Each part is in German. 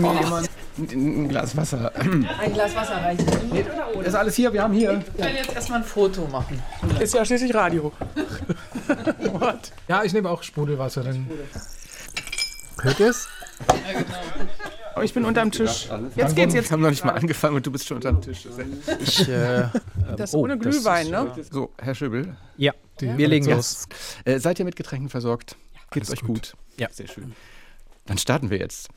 Mir jemand ein, Glas Wasser. Ein Glas Wasser reicht. Mit oder ohne? Ist alles hier, wir haben hier. Ich will jetzt erstmal ein Foto machen. Ist ja schließlich Radio. What? Ja, ich nehme auch Sprudelwasser. Dann. Hört ihr es? Ja, genau. Ich bin unterm Tisch. Jetzt geht's jetzt. Wir haben noch nicht mal angefangen und du bist schon unterm Tisch. Ich, äh, das oh, ohne Glühwein, ne? So, Herr Schöbel. Ja, wir legen los. Äh, seid ihr mit Getränken versorgt? Geht's euch gut? gut? Ja. Sehr schön. Dann starten wir jetzt.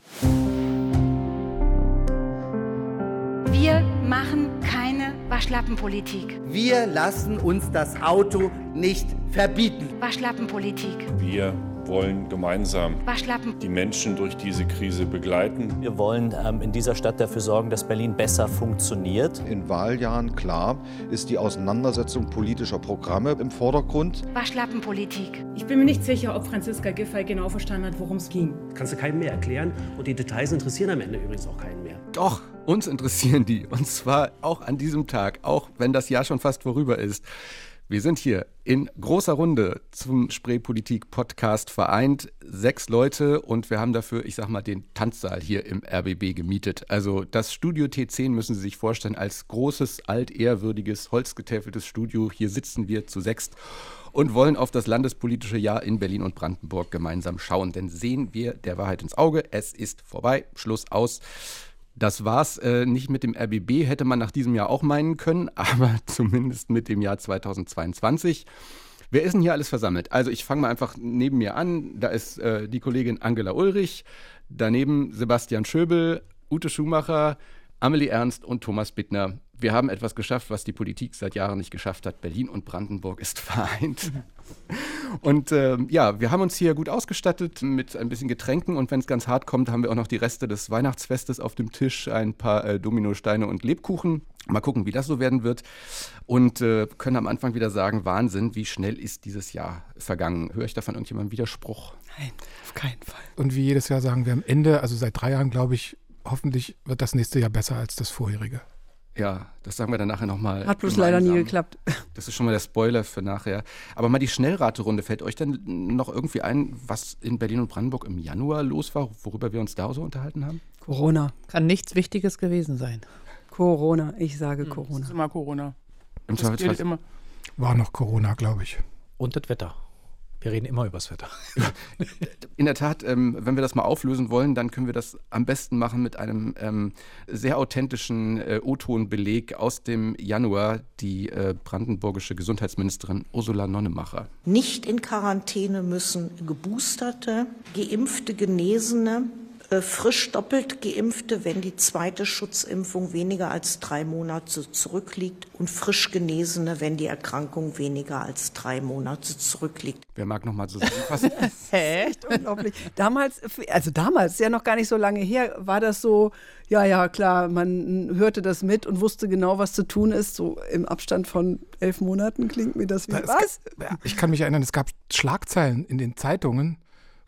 Machen keine Waschlappenpolitik. Wir lassen uns das Auto nicht verbieten. Waschlappenpolitik. Wir wollen gemeinsam Waschlappen. die Menschen durch diese Krise begleiten. Wir wollen ähm, in dieser Stadt dafür sorgen, dass Berlin besser funktioniert. In Wahljahren, klar, ist die Auseinandersetzung politischer Programme im Vordergrund. Waschlappenpolitik. Ich bin mir nicht sicher, ob Franziska Giffey genau verstanden hat, worum es ging. Kannst du keinem mehr erklären und die Details interessieren am Ende übrigens auch keinen mehr. Doch, uns interessieren die. Und zwar auch an diesem Tag, auch wenn das Jahr schon fast vorüber ist. Wir sind hier in großer Runde zum Spreepolitik-Podcast vereint. Sechs Leute und wir haben dafür, ich sag mal, den Tanzsaal hier im RBB gemietet. Also das Studio T10 müssen Sie sich vorstellen als großes, altehrwürdiges, holzgetäfeltes Studio. Hier sitzen wir zu sechst und wollen auf das landespolitische Jahr in Berlin und Brandenburg gemeinsam schauen. Denn sehen wir der Wahrheit ins Auge, es ist vorbei, Schluss aus. Das war's äh, nicht mit dem RBB, hätte man nach diesem Jahr auch meinen können, aber zumindest mit dem Jahr 2022. Wer ist denn hier alles versammelt? Also ich fange mal einfach neben mir an. Da ist äh, die Kollegin Angela Ulrich, daneben Sebastian Schöbel, Ute Schumacher, Amelie Ernst und Thomas Bittner. Wir haben etwas geschafft, was die Politik seit Jahren nicht geschafft hat. Berlin und Brandenburg ist vereint. Und äh, ja, wir haben uns hier gut ausgestattet mit ein bisschen Getränken und wenn es ganz hart kommt, haben wir auch noch die Reste des Weihnachtsfestes auf dem Tisch, ein paar äh, Dominosteine und Lebkuchen. Mal gucken, wie das so werden wird. Und äh, können am Anfang wieder sagen, Wahnsinn, wie schnell ist dieses Jahr vergangen. Höre ich davon irgendjemandem Widerspruch? Nein, auf keinen Fall. Und wie jedes Jahr sagen wir am Ende, also seit drei Jahren, glaube ich, hoffentlich wird das nächste Jahr besser als das vorherige. Ja, das sagen wir dann nachher nochmal. Hat bloß leider nie geklappt. Das ist schon mal der Spoiler für nachher. Aber mal die Schnellraterunde. Fällt euch denn noch irgendwie ein, was in Berlin und Brandenburg im Januar los war, worüber wir uns da so unterhalten haben? Corona. Kann nichts Wichtiges gewesen sein. Corona. Ich sage Corona. Das ist immer Corona. Im Zweifelsfall. immer. War noch Corona, glaube ich. Und das Wetter. Wir reden immer übers Wetter. In der Tat, ähm, wenn wir das mal auflösen wollen, dann können wir das am besten machen mit einem ähm, sehr authentischen äh, O-Ton-Beleg aus dem Januar, die äh, brandenburgische Gesundheitsministerin Ursula Nonnemacher. Nicht in Quarantäne müssen Geboosterte, Geimpfte, Genesene, frisch doppelt Geimpfte, wenn die zweite Schutzimpfung weniger als drei Monate zurückliegt und frisch Genesene, wenn die Erkrankung weniger als drei Monate zurückliegt. Wer mag noch mal zusammenfassen? Echt unglaublich. Damals, also damals, ist ja noch gar nicht so lange her, war das so, ja, ja, klar, man hörte das mit und wusste genau, was zu tun ist. So im Abstand von elf Monaten klingt mir das wie Es was? Ich kann mich erinnern, es gab Schlagzeilen in den Zeitungen,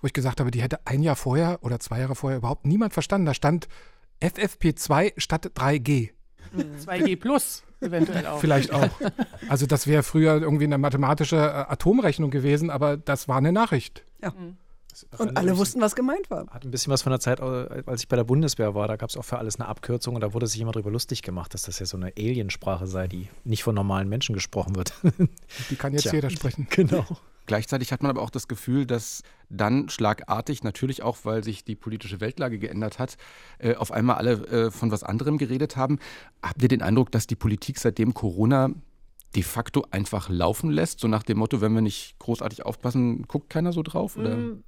wo ich gesagt habe, die hätte ein Jahr vorher oder zwei Jahre vorher überhaupt niemand verstanden. Da stand FFP2 statt 3G. 2G plus eventuell auch. Vielleicht auch. Also das wäre früher irgendwie eine mathematische äh, Atomrechnung gewesen, aber das war eine Nachricht. Ja. Und alle wussten, was gemeint war. Hat ein bisschen was von der Zeit, als ich bei der Bundeswehr war. Da gab es auch für alles eine Abkürzung und da wurde sich immer darüber lustig gemacht, dass das ja so eine Aliensprache sei, die nicht von normalen Menschen gesprochen wird. Die kann jetzt Tja. jeder sprechen. Genau. Gleichzeitig hat man aber auch das Gefühl, dass dann schlagartig, natürlich auch, weil sich die politische Weltlage geändert hat, äh, auf einmal alle äh, von was anderem geredet haben. Habt ihr den Eindruck, dass die Politik seitdem Corona de facto einfach laufen lässt? So nach dem Motto, wenn wir nicht großartig aufpassen, guckt keiner so drauf? Oder? Mm,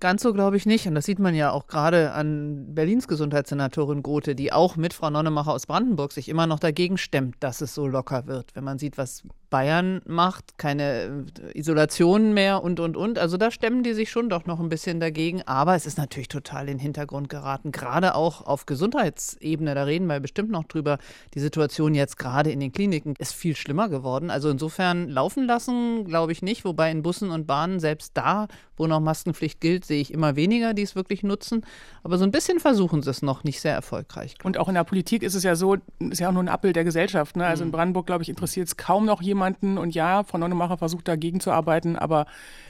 Ganz so glaube ich nicht. Und das sieht man ja auch gerade an Berlins Gesundheitssenatorin Grote, die auch mit Frau Nonnemacher aus Brandenburg sich immer noch dagegen stemmt, dass es so locker wird. Wenn man sieht, was Bayern macht, keine äh, Isolation mehr und, und, und. Also da stemmen die sich schon doch noch ein bisschen dagegen. Aber es ist natürlich total in den Hintergrund geraten, gerade auch auf Gesundheitsebene. Da reden wir bestimmt noch drüber. Die Situation jetzt gerade in den Kliniken ist viel schlimmer geworden geworden. Also insofern laufen lassen, glaube ich nicht. Wobei in Bussen und Bahnen, selbst da, wo noch Maskenpflicht gilt, sehe ich immer weniger, die es wirklich nutzen. Aber so ein bisschen versuchen sie es noch nicht sehr erfolgreich. Und auch in der Politik ist es ja so, ist ja auch nur ein Abbild der Gesellschaft. Ne? Also in mhm. Brandenburg, glaube ich, interessiert es kaum noch jemanden. Und ja, Frau Nonnemacher versucht dagegen zu arbeiten, aber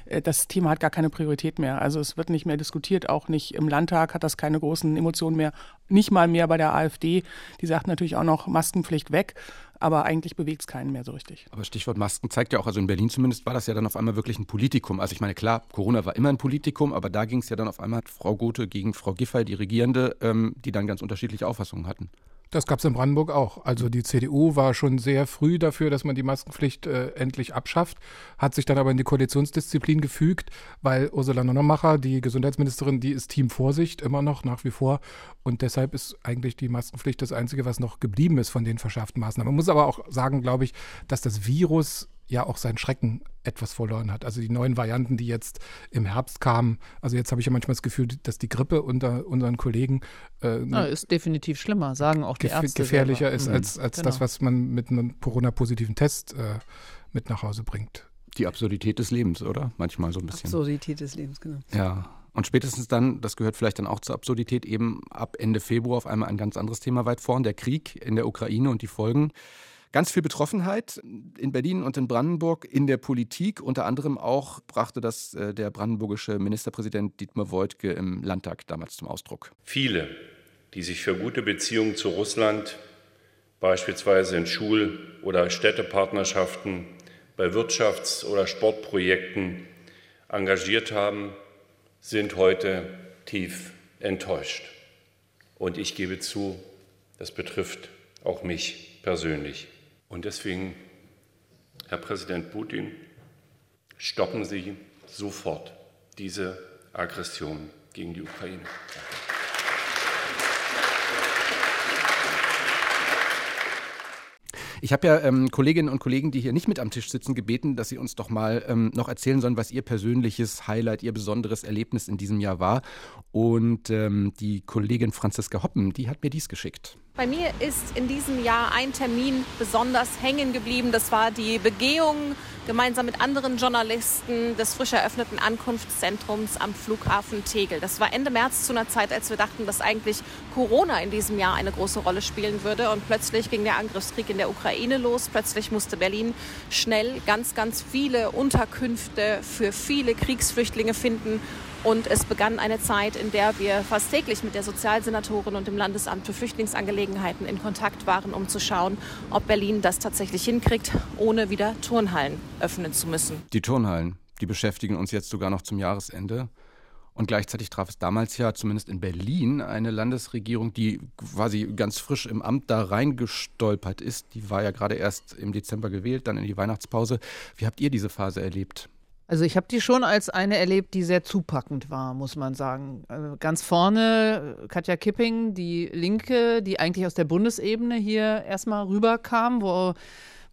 äh, das Thema hat gar keine Priorität mehr. Also es wird nicht mehr diskutiert, auch nicht im Landtag hat das keine großen Emotionen mehr, nicht mal mehr bei der AfD. Die sagt natürlich auch noch Maskenpflicht weg, aber eigentlich bewegt es keinen mehr so richtig. Aber Stichwort Masken zeigt ja auch, also in Berlin zumindest war das ja dann auf einmal wirklich ein Politikum. Also ich meine, klar, Corona war immer ein Politikum, aber da ging es ja dann auf einmal Frau Gothe gegen Frau Giffey, die Regierende, ähm, die dann ganz unterschiedliche Auffassungen hatten. Das gab es in Brandenburg auch. Also die CDU war schon sehr früh dafür, dass man die Maskenpflicht äh, endlich abschafft, hat sich dann aber in die Koalitionsdisziplin gefügt, weil Ursula Nonnemacher, die Gesundheitsministerin, die ist Team Vorsicht immer noch nach wie vor. Und deshalb ist eigentlich die Maskenpflicht das Einzige, was noch geblieben ist von den verschärften Maßnahmen. Man muss aber auch sagen, glaube ich, dass das Virus ja auch seinen Schrecken etwas verloren hat. Also die neuen Varianten, die jetzt im Herbst kamen, also jetzt habe ich ja manchmal das Gefühl, dass die Grippe unter unseren Kollegen äh, ja, ist definitiv schlimmer, sagen auch die Ärzte. Gefährlicher selber. ist mhm. als, als genau. das, was man mit einem Corona-positiven Test äh, mit nach Hause bringt. Die Absurdität des Lebens, oder? Manchmal so ein bisschen. Absurdität des Lebens, genau. Ja. Und spätestens dann, das gehört vielleicht dann auch zur Absurdität, eben ab Ende Februar auf einmal ein ganz anderes Thema weit vorn, der Krieg in der Ukraine und die Folgen ganz viel Betroffenheit in Berlin und in Brandenburg in der Politik. Unter anderem auch brachte das äh, der brandenburgische Ministerpräsident Dietmar Woidke im Landtag damals zum Ausdruck. Viele, die sich für gute Beziehungen zu Russland, beispielsweise in Schul- oder Städtepartnerschaften, bei Wirtschafts- oder Sportprojekten engagiert haben, sind heute tief enttäuscht. Und ich gebe zu, das betrifft auch mich persönlich. Und deswegen, Herr Präsident Putin, stoppen Sie sofort diese Aggression gegen die Ukraine. Ich habe ja ähm, Kolleginnen und Kollegen, die hier nicht mit am Tisch sitzen, gebeten, dass sie uns doch mal ähm, noch erzählen sollen, was ihr persönliches Highlight, ihr besonderes Erlebnis in diesem Jahr war. Und ähm, die Kollegin Franziska Hoppen, die hat mir dies geschickt. Bei mir ist in diesem Jahr ein Termin besonders hängen geblieben. Das war die Begehung gemeinsam mit anderen Journalisten des frisch eröffneten Ankunftszentrums am Flughafen Tegel. Das war Ende März zu einer Zeit, als wir dachten, dass eigentlich Corona in diesem Jahr eine große Rolle spielen würde. Und plötzlich ging der Angriffskrieg in der Ukraine los. Plötzlich musste Berlin schnell ganz, ganz viele Unterkünfte für viele Kriegsflüchtlinge finden. Und es begann eine Zeit, in der wir fast täglich mit der Sozialsenatorin und dem Landesamt für Flüchtlingsangelegenheiten in Kontakt waren, um zu schauen, ob Berlin das tatsächlich hinkriegt, ohne wieder Turnhallen öffnen zu müssen. Die Turnhallen, die beschäftigen uns jetzt sogar noch zum Jahresende. Und gleichzeitig traf es damals ja zumindest in Berlin eine Landesregierung, die quasi ganz frisch im Amt da reingestolpert ist. Die war ja gerade erst im Dezember gewählt, dann in die Weihnachtspause. Wie habt ihr diese Phase erlebt? Also ich habe die schon als eine erlebt, die sehr zupackend war, muss man sagen. Also ganz vorne Katja Kipping, die Linke, die eigentlich aus der Bundesebene hier erstmal rüberkam, wo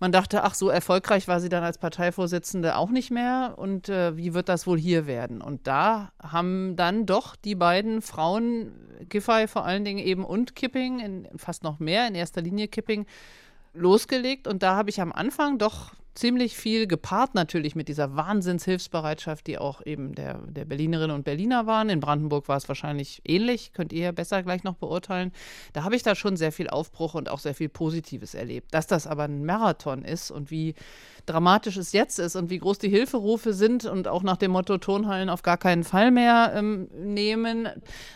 man dachte, ach, so erfolgreich war sie dann als Parteivorsitzende auch nicht mehr. Und äh, wie wird das wohl hier werden? Und da haben dann doch die beiden Frauen, Giffey vor allen Dingen eben und Kipping, in, fast noch mehr, in erster Linie Kipping, losgelegt. Und da habe ich am Anfang doch ziemlich viel gepaart natürlich mit dieser Wahnsinnshilfsbereitschaft, die auch eben der, der Berlinerinnen und Berliner waren. In Brandenburg war es wahrscheinlich ähnlich, könnt ihr besser gleich noch beurteilen. Da habe ich da schon sehr viel Aufbruch und auch sehr viel Positives erlebt. Dass das aber ein Marathon ist und wie dramatisch es jetzt ist und wie groß die Hilferufe sind und auch nach dem Motto Tonhallen auf gar keinen Fall mehr ähm, nehmen,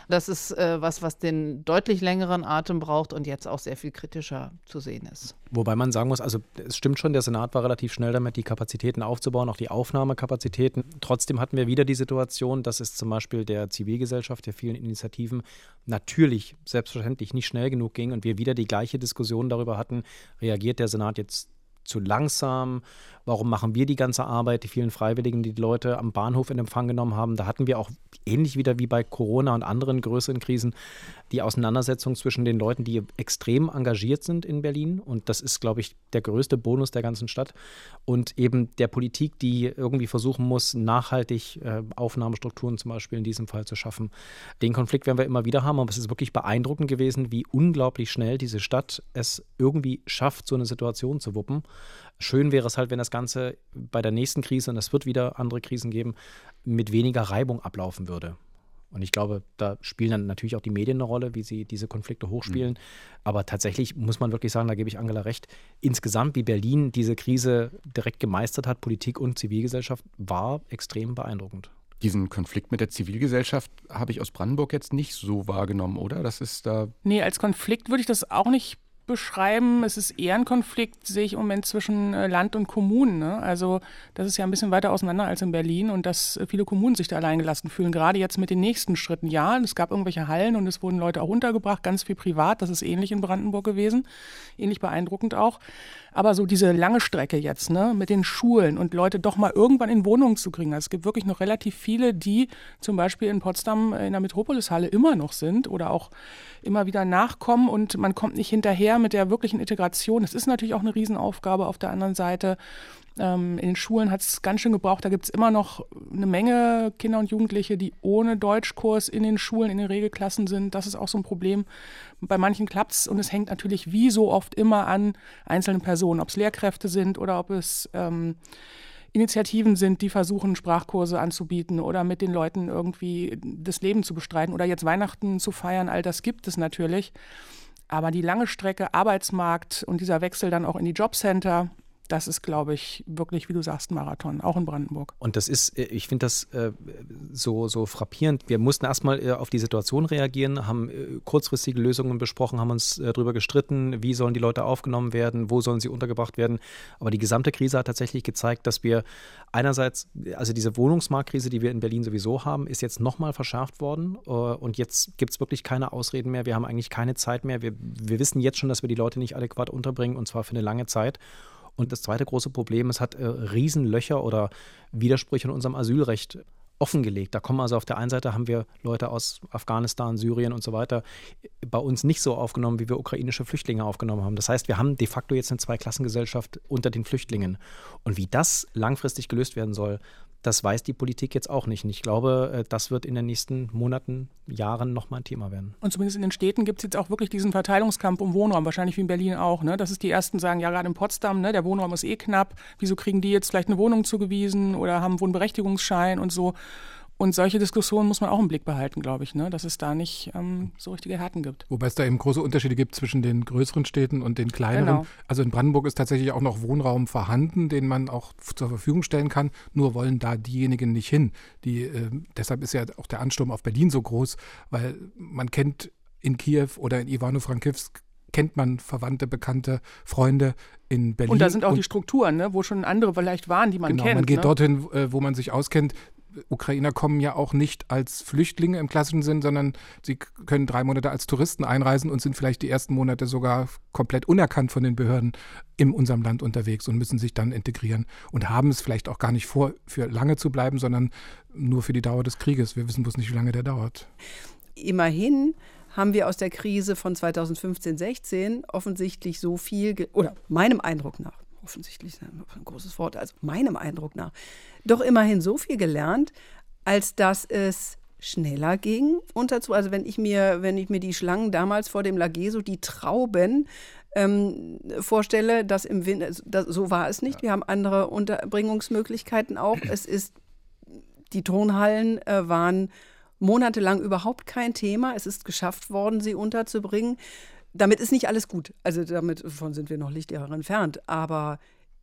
das ist äh, was, was den deutlich längeren Atem braucht und jetzt auch sehr viel kritischer zu sehen ist. Wobei man sagen muss, also es stimmt schon, der Senat war relativ schnell damit, die Kapazitäten aufzubauen, auch die Aufnahmekapazitäten. Trotzdem hatten wir wieder die Situation, dass es zum Beispiel der Zivilgesellschaft, der vielen Initiativen natürlich selbstverständlich nicht schnell genug ging und wir wieder die gleiche Diskussion darüber hatten, reagiert der Senat jetzt zu langsam? Warum machen wir die ganze Arbeit? Die vielen Freiwilligen, die die Leute am Bahnhof in Empfang genommen haben, da hatten wir auch ähnlich wieder wie bei Corona und anderen größeren Krisen die Auseinandersetzung zwischen den Leuten, die extrem engagiert sind in Berlin. Und das ist, glaube ich, der größte Bonus der ganzen Stadt. Und eben der Politik, die irgendwie versuchen muss, nachhaltig äh, Aufnahmestrukturen zum Beispiel in diesem Fall zu schaffen. Den Konflikt werden wir immer wieder haben. Aber es ist wirklich beeindruckend gewesen, wie unglaublich schnell diese Stadt es irgendwie schafft, so eine Situation zu wuppen. Schön wäre es halt, wenn das Ganze bei der nächsten Krise, und es wird wieder andere Krisen geben, mit weniger Reibung ablaufen würde. Und ich glaube, da spielen dann natürlich auch die Medien eine Rolle, wie sie diese Konflikte hochspielen. Mhm. Aber tatsächlich muss man wirklich sagen, da gebe ich Angela recht, insgesamt, wie Berlin diese Krise direkt gemeistert hat, Politik und Zivilgesellschaft, war extrem beeindruckend. Diesen Konflikt mit der Zivilgesellschaft habe ich aus Brandenburg jetzt nicht so wahrgenommen, oder? Das ist da. Nee, als Konflikt würde ich das auch nicht beschreiben. Es ist eher ein Konflikt, sehe ich im Moment zwischen äh, Land und Kommunen. Ne? Also das ist ja ein bisschen weiter auseinander als in Berlin und dass äh, viele Kommunen sich da alleingelassen fühlen, gerade jetzt mit den nächsten Schritten. Ja, es gab irgendwelche Hallen und es wurden Leute auch untergebracht, ganz viel privat. Das ist ähnlich in Brandenburg gewesen, ähnlich beeindruckend auch. Aber so diese lange Strecke jetzt, ne, mit den Schulen und Leute doch mal irgendwann in Wohnungen zu kriegen. Also es gibt wirklich noch relativ viele, die zum Beispiel in Potsdam in der Metropolishalle immer noch sind oder auch immer wieder nachkommen und man kommt nicht hinterher mit der wirklichen Integration. Das ist natürlich auch eine Riesenaufgabe auf der anderen Seite. Ähm, in den Schulen hat es ganz schön gebraucht. Da gibt es immer noch eine Menge Kinder und Jugendliche, die ohne Deutschkurs in den Schulen, in den Regelklassen sind. Das ist auch so ein Problem. Bei manchen klappt es und es hängt natürlich wie so oft immer an einzelnen Personen, ob es Lehrkräfte sind oder ob es ähm, Initiativen sind, die versuchen, Sprachkurse anzubieten oder mit den Leuten irgendwie das Leben zu bestreiten oder jetzt Weihnachten zu feiern. All das gibt es natürlich. Aber die lange Strecke, Arbeitsmarkt und dieser Wechsel dann auch in die Jobcenter, das ist, glaube ich, wirklich, wie du sagst, ein Marathon, auch in Brandenburg. Und das ist, äh, ich finde das äh, so, so frappierend. Wir mussten erstmal äh, auf die Situation reagieren, haben äh, kurzfristige Lösungen besprochen, haben uns äh, darüber gestritten, wie sollen die Leute aufgenommen werden, wo sollen sie untergebracht werden. Aber die gesamte Krise hat tatsächlich gezeigt, dass wir einerseits, also diese Wohnungsmarktkrise, die wir in Berlin sowieso haben, ist jetzt nochmal verschärft worden. Äh, und jetzt gibt es wirklich keine Ausreden mehr. Wir haben eigentlich keine Zeit mehr. Wir, wir wissen jetzt schon, dass wir die Leute nicht adäquat unterbringen und zwar für eine lange Zeit. Und das zweite große Problem, es hat äh, Riesenlöcher oder Widersprüche in unserem Asylrecht offengelegt. Da kommen also auf der einen Seite haben wir Leute aus Afghanistan, Syrien und so weiter bei uns nicht so aufgenommen, wie wir ukrainische Flüchtlinge aufgenommen haben. Das heißt, wir haben de facto jetzt eine Zweiklassengesellschaft unter den Flüchtlingen. Und wie das langfristig gelöst werden soll, das weiß die Politik jetzt auch nicht. Und ich glaube, äh, das wird in den nächsten Monaten, Jahren nochmal ein Thema werden. Und zumindest in den Städten gibt es jetzt auch wirklich diesen Verteilungskampf um Wohnraum, wahrscheinlich wie in Berlin auch. Ne? Das ist die ersten sagen, ja, gerade in Potsdam, ne, der Wohnraum ist eh knapp. Wieso kriegen die jetzt vielleicht eine Wohnung zugewiesen oder haben einen Wohnberechtigungsschein und so? Und solche Diskussionen muss man auch im Blick behalten, glaube ich, ne? dass es da nicht ähm, so richtige Härten gibt. Wobei es da eben große Unterschiede gibt zwischen den größeren Städten und den kleineren. Genau. Also in Brandenburg ist tatsächlich auch noch Wohnraum vorhanden, den man auch zur Verfügung stellen kann. Nur wollen da diejenigen nicht hin. Die, äh, deshalb ist ja auch der Ansturm auf Berlin so groß, weil man kennt in Kiew oder in Ivano-Frankivsk kennt man Verwandte, Bekannte, Freunde in Berlin. Und da sind auch die Strukturen, ne, wo schon andere vielleicht waren, die man genau, kennt. Man geht ne? dorthin, äh, wo man sich auskennt. Ukrainer kommen ja auch nicht als Flüchtlinge im klassischen Sinn, sondern sie können drei Monate als Touristen einreisen und sind vielleicht die ersten Monate sogar komplett unerkannt von den Behörden in unserem Land unterwegs und müssen sich dann integrieren und haben es vielleicht auch gar nicht vor, für lange zu bleiben, sondern nur für die Dauer des Krieges. Wir wissen bloß nicht, wie lange der dauert. Immerhin haben wir aus der Krise von 2015-16 offensichtlich so viel, oder meinem Eindruck nach, offensichtlich ein großes Wort, also meinem Eindruck nach, doch immerhin so viel gelernt, als dass es schneller ging unterzu. Also wenn ich mir, wenn ich mir die Schlangen damals vor dem Lageso, die Trauben ähm, vorstelle, dass im Winter, also das, so war es nicht. Ja. Wir haben andere Unterbringungsmöglichkeiten auch. Es ist, die Turnhallen äh, waren monatelang überhaupt kein Thema. Es ist geschafft worden, sie unterzubringen damit ist nicht alles gut. Also damit davon sind wir noch Lichtjahre entfernt. Aber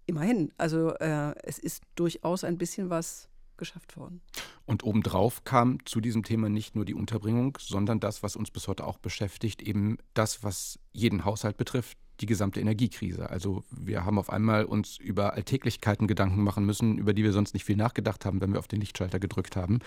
immerhin, also äh, es ist durchaus ein bisschen was geschafft worden. Und obendrauf kam zu diesem Thema nicht nur die Unterbringung, sondern das, was uns bis heute auch beschäftigt, eben das, was jeden Haushalt betrifft, die gesamte Energiekrise. Also wir haben auf einmal uns über Alltäglichkeiten Gedanken machen müssen, über die wir sonst nicht viel nachgedacht haben, wenn wir auf den Lichtschalter gedrückt haben.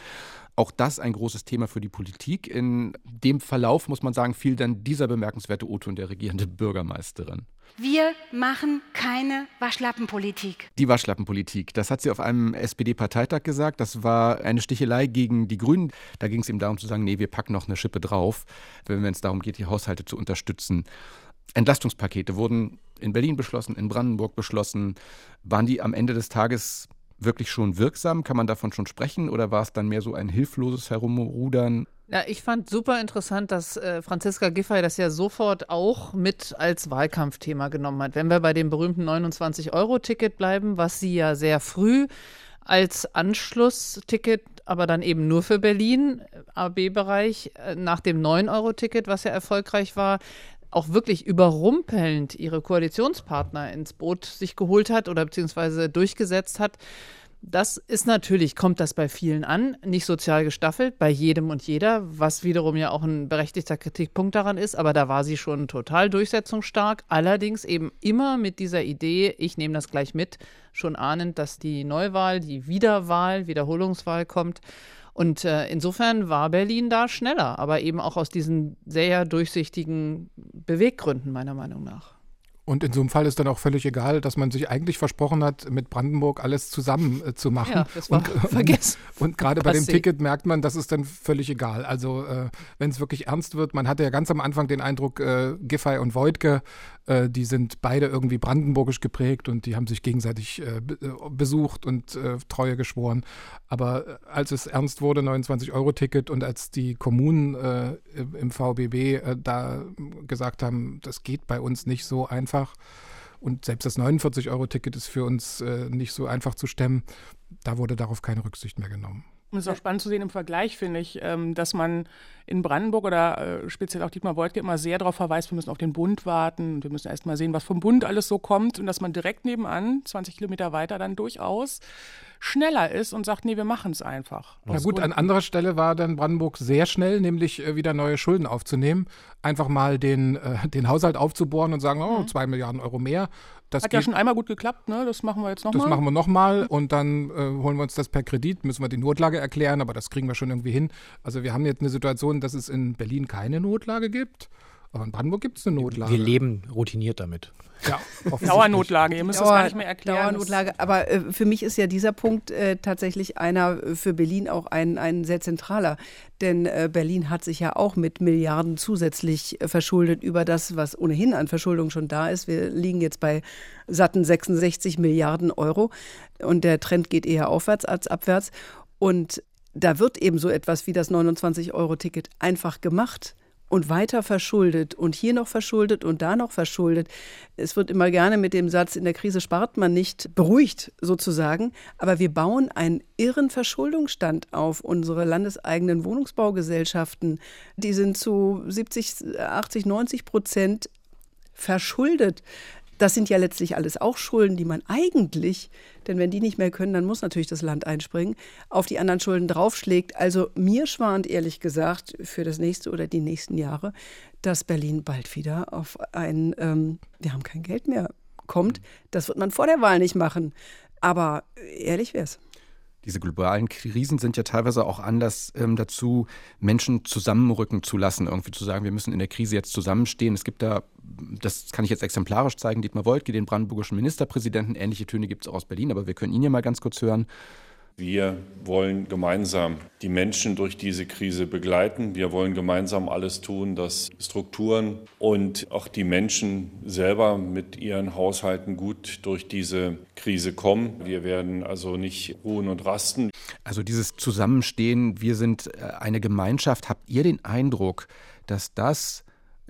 Auch das ein großes Thema für die Politik. In dem Verlauf, muss man sagen, fiel dann dieser bemerkenswerte O-Ton der regierenden Bürgermeisterin. Wir machen keine Waschlappenpolitik. Die Waschlappenpolitik, das hat sie auf einem SPD-Parteitag gesagt. Das war eine Stichelei gegen die Grünen. Da ging es ihm darum zu sagen, nee, wir packen noch eine Schippe drauf, wenn es darum geht, die Haushalte zu unterstützen. Entlastungspakete wurden in Berlin beschlossen, in Brandenburg beschlossen. Waren die am Ende des Tages wirklich schon wirksam? Kann man davon schon sprechen oder war es dann mehr so ein hilfloses Herumrudern? Ja, ich fand super interessant, dass äh, Franziska Giffey das ja sofort auch mit als Wahlkampfthema genommen hat. Wenn wir bei dem berühmten 29-Euro-Ticket bleiben, was sie ja sehr früh als Anschlussticket, aber dann eben nur für Berlin, AB-Bereich, äh, nach dem 9-Euro-Ticket, was ja erfolgreich war, auch wirklich überrumpelnd ihre Koalitionspartner ins Boot sich geholt hat oder beziehungsweise durchgesetzt hat. Das ist natürlich, kommt das bei vielen an, nicht sozial gestaffelt, bei jedem und jeder, was wiederum ja auch ein berechtigter Kritikpunkt daran ist, aber da war sie schon total durchsetzungsstark, allerdings eben immer mit dieser Idee, ich nehme das gleich mit, schon ahnend, dass die Neuwahl, die Wiederwahl, Wiederholungswahl kommt. Und äh, insofern war Berlin da schneller, aber eben auch aus diesen sehr durchsichtigen Beweggründen meiner Meinung nach. Und in so einem Fall ist dann auch völlig egal, dass man sich eigentlich versprochen hat, mit Brandenburg alles zusammen äh, zu machen. Ja, das war und, vergessen. Und, und gerade bei dem Ticket merkt man, das ist dann völlig egal. Also äh, wenn es wirklich ernst wird, man hatte ja ganz am Anfang den Eindruck, äh, Giffey und Voigtke, äh, die sind beide irgendwie brandenburgisch geprägt und die haben sich gegenseitig äh, äh, besucht und Treue geschworen. Aber als es ernst wurde, 29-Euro-Ticket und als die Kommunen im VBB da gesagt haben, das geht bei uns nicht so einfach, einfach. Und selbst das 49-Euro-Ticket ist für uns äh, nicht so einfach zu stemmen. Da wurde darauf keine Rücksicht mehr genommen. Und es ist auch spannend zu sehen im Vergleich, finde ich, ähm, dass man in Brandenburg oder äh, speziell auch Dietmar Woidke immer sehr darauf verweist, wir müssen auf den Bund warten, wir müssen erst mal sehen, was vom Bund alles so kommt und dass man direkt nebenan, 20 Kilometer weiter, dann durchaus schneller ist und sagt, nee, wir machen es einfach. Na gut, an anderer Stelle war dann Brandenburg sehr schnell, nämlich äh, wieder neue Schulden aufzunehmen, einfach mal den, äh, den Haushalt aufzubohren und sagen, oh, mhm. zwei Milliarden Euro mehr. Das Hat ja schon einmal gut geklappt, ne? Das machen wir jetzt nochmal. Das mal. machen wir nochmal und dann äh, holen wir uns das per Kredit, müssen wir die Notlage erklären, aber das kriegen wir schon irgendwie hin. Also wir haben jetzt eine Situation, dass es in Berlin keine Notlage gibt. Aber in Brandenburg gibt es eine Notlage. Wir leben routiniert damit. Ja, Dauernotlage, ihr müsst Dauer, das gar nicht mehr erklären. Dauernotlage, aber äh, für mich ist ja dieser Punkt äh, tatsächlich einer äh, für Berlin auch ein, ein sehr zentraler. Denn äh, Berlin hat sich ja auch mit Milliarden zusätzlich äh, verschuldet über das, was ohnehin an Verschuldung schon da ist. Wir liegen jetzt bei satten 66 Milliarden Euro und der Trend geht eher aufwärts als abwärts. Und da wird eben so etwas wie das 29-Euro-Ticket einfach gemacht und weiter verschuldet und hier noch verschuldet und da noch verschuldet. Es wird immer gerne mit dem Satz, in der Krise spart man nicht, beruhigt sozusagen. Aber wir bauen einen irren Verschuldungsstand auf. Unsere landeseigenen Wohnungsbaugesellschaften, die sind zu 70, 80, 90 Prozent verschuldet. Das sind ja letztlich alles auch Schulden, die man eigentlich, denn wenn die nicht mehr können, dann muss natürlich das Land einspringen, auf die anderen Schulden draufschlägt. Also mir schwant ehrlich gesagt für das nächste oder die nächsten Jahre, dass Berlin bald wieder auf ein, ähm, wir haben kein Geld mehr kommt. Das wird man vor der Wahl nicht machen. Aber ehrlich wäre es diese globalen Krisen sind ja teilweise auch Anlass ähm, dazu, Menschen zusammenrücken zu lassen, irgendwie zu sagen, wir müssen in der Krise jetzt zusammenstehen. Es gibt da, das kann ich jetzt exemplarisch zeigen, Dietmar Woidke, den brandenburgischen Ministerpräsidenten. Ähnliche Töne gibt es auch aus Berlin, aber wir können ihn ja mal ganz kurz hören. Wir wollen gemeinsam die Menschen durch diese Krise begleiten. Wir wollen gemeinsam alles tun, dass Strukturen und auch die Menschen selber mit ihren Haushalten gut durch diese Krise kommen. Wir werden also nicht ruhen und rasten. Also dieses Zusammenstehen, wir sind äh, eine Gemeinschaft. Habt ihr den Eindruck, dass das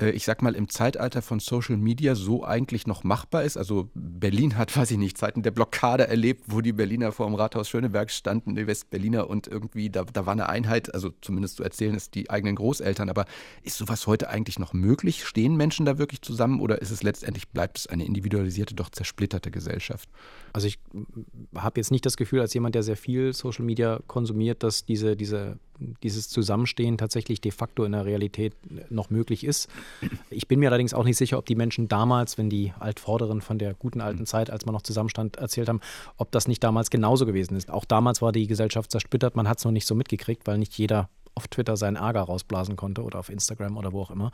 ich sag mal, im Zeitalter von Social Media so eigentlich noch machbar ist. Also Berlin hat, weiß ich nicht, Zeiten der Blockade erlebt, wo die Berliner vor dem Rathaus Schöneberg standen, die Westberliner und irgendwie, da, da war eine Einheit, also zumindest zu erzählen ist die eigenen Großeltern. Aber ist sowas heute eigentlich noch möglich? Stehen Menschen da wirklich zusammen oder ist es letztendlich, bleibt es eine individualisierte, doch zersplitterte Gesellschaft? Also ich habe jetzt nicht das Gefühl, als jemand, der sehr viel Social Media konsumiert, dass diese, diese, dieses Zusammenstehen tatsächlich de facto in der Realität noch möglich ist. Ich bin mir allerdings auch nicht sicher, ob die Menschen damals, wenn die Altvorderen von der guten alten Zeit, als man noch zusammenstand, erzählt haben, ob das nicht damals genauso gewesen ist. Auch damals war die Gesellschaft zersplittert, man hat es noch nicht so mitgekriegt, weil nicht jeder auf Twitter seinen Ärger rausblasen konnte oder auf Instagram oder wo auch immer.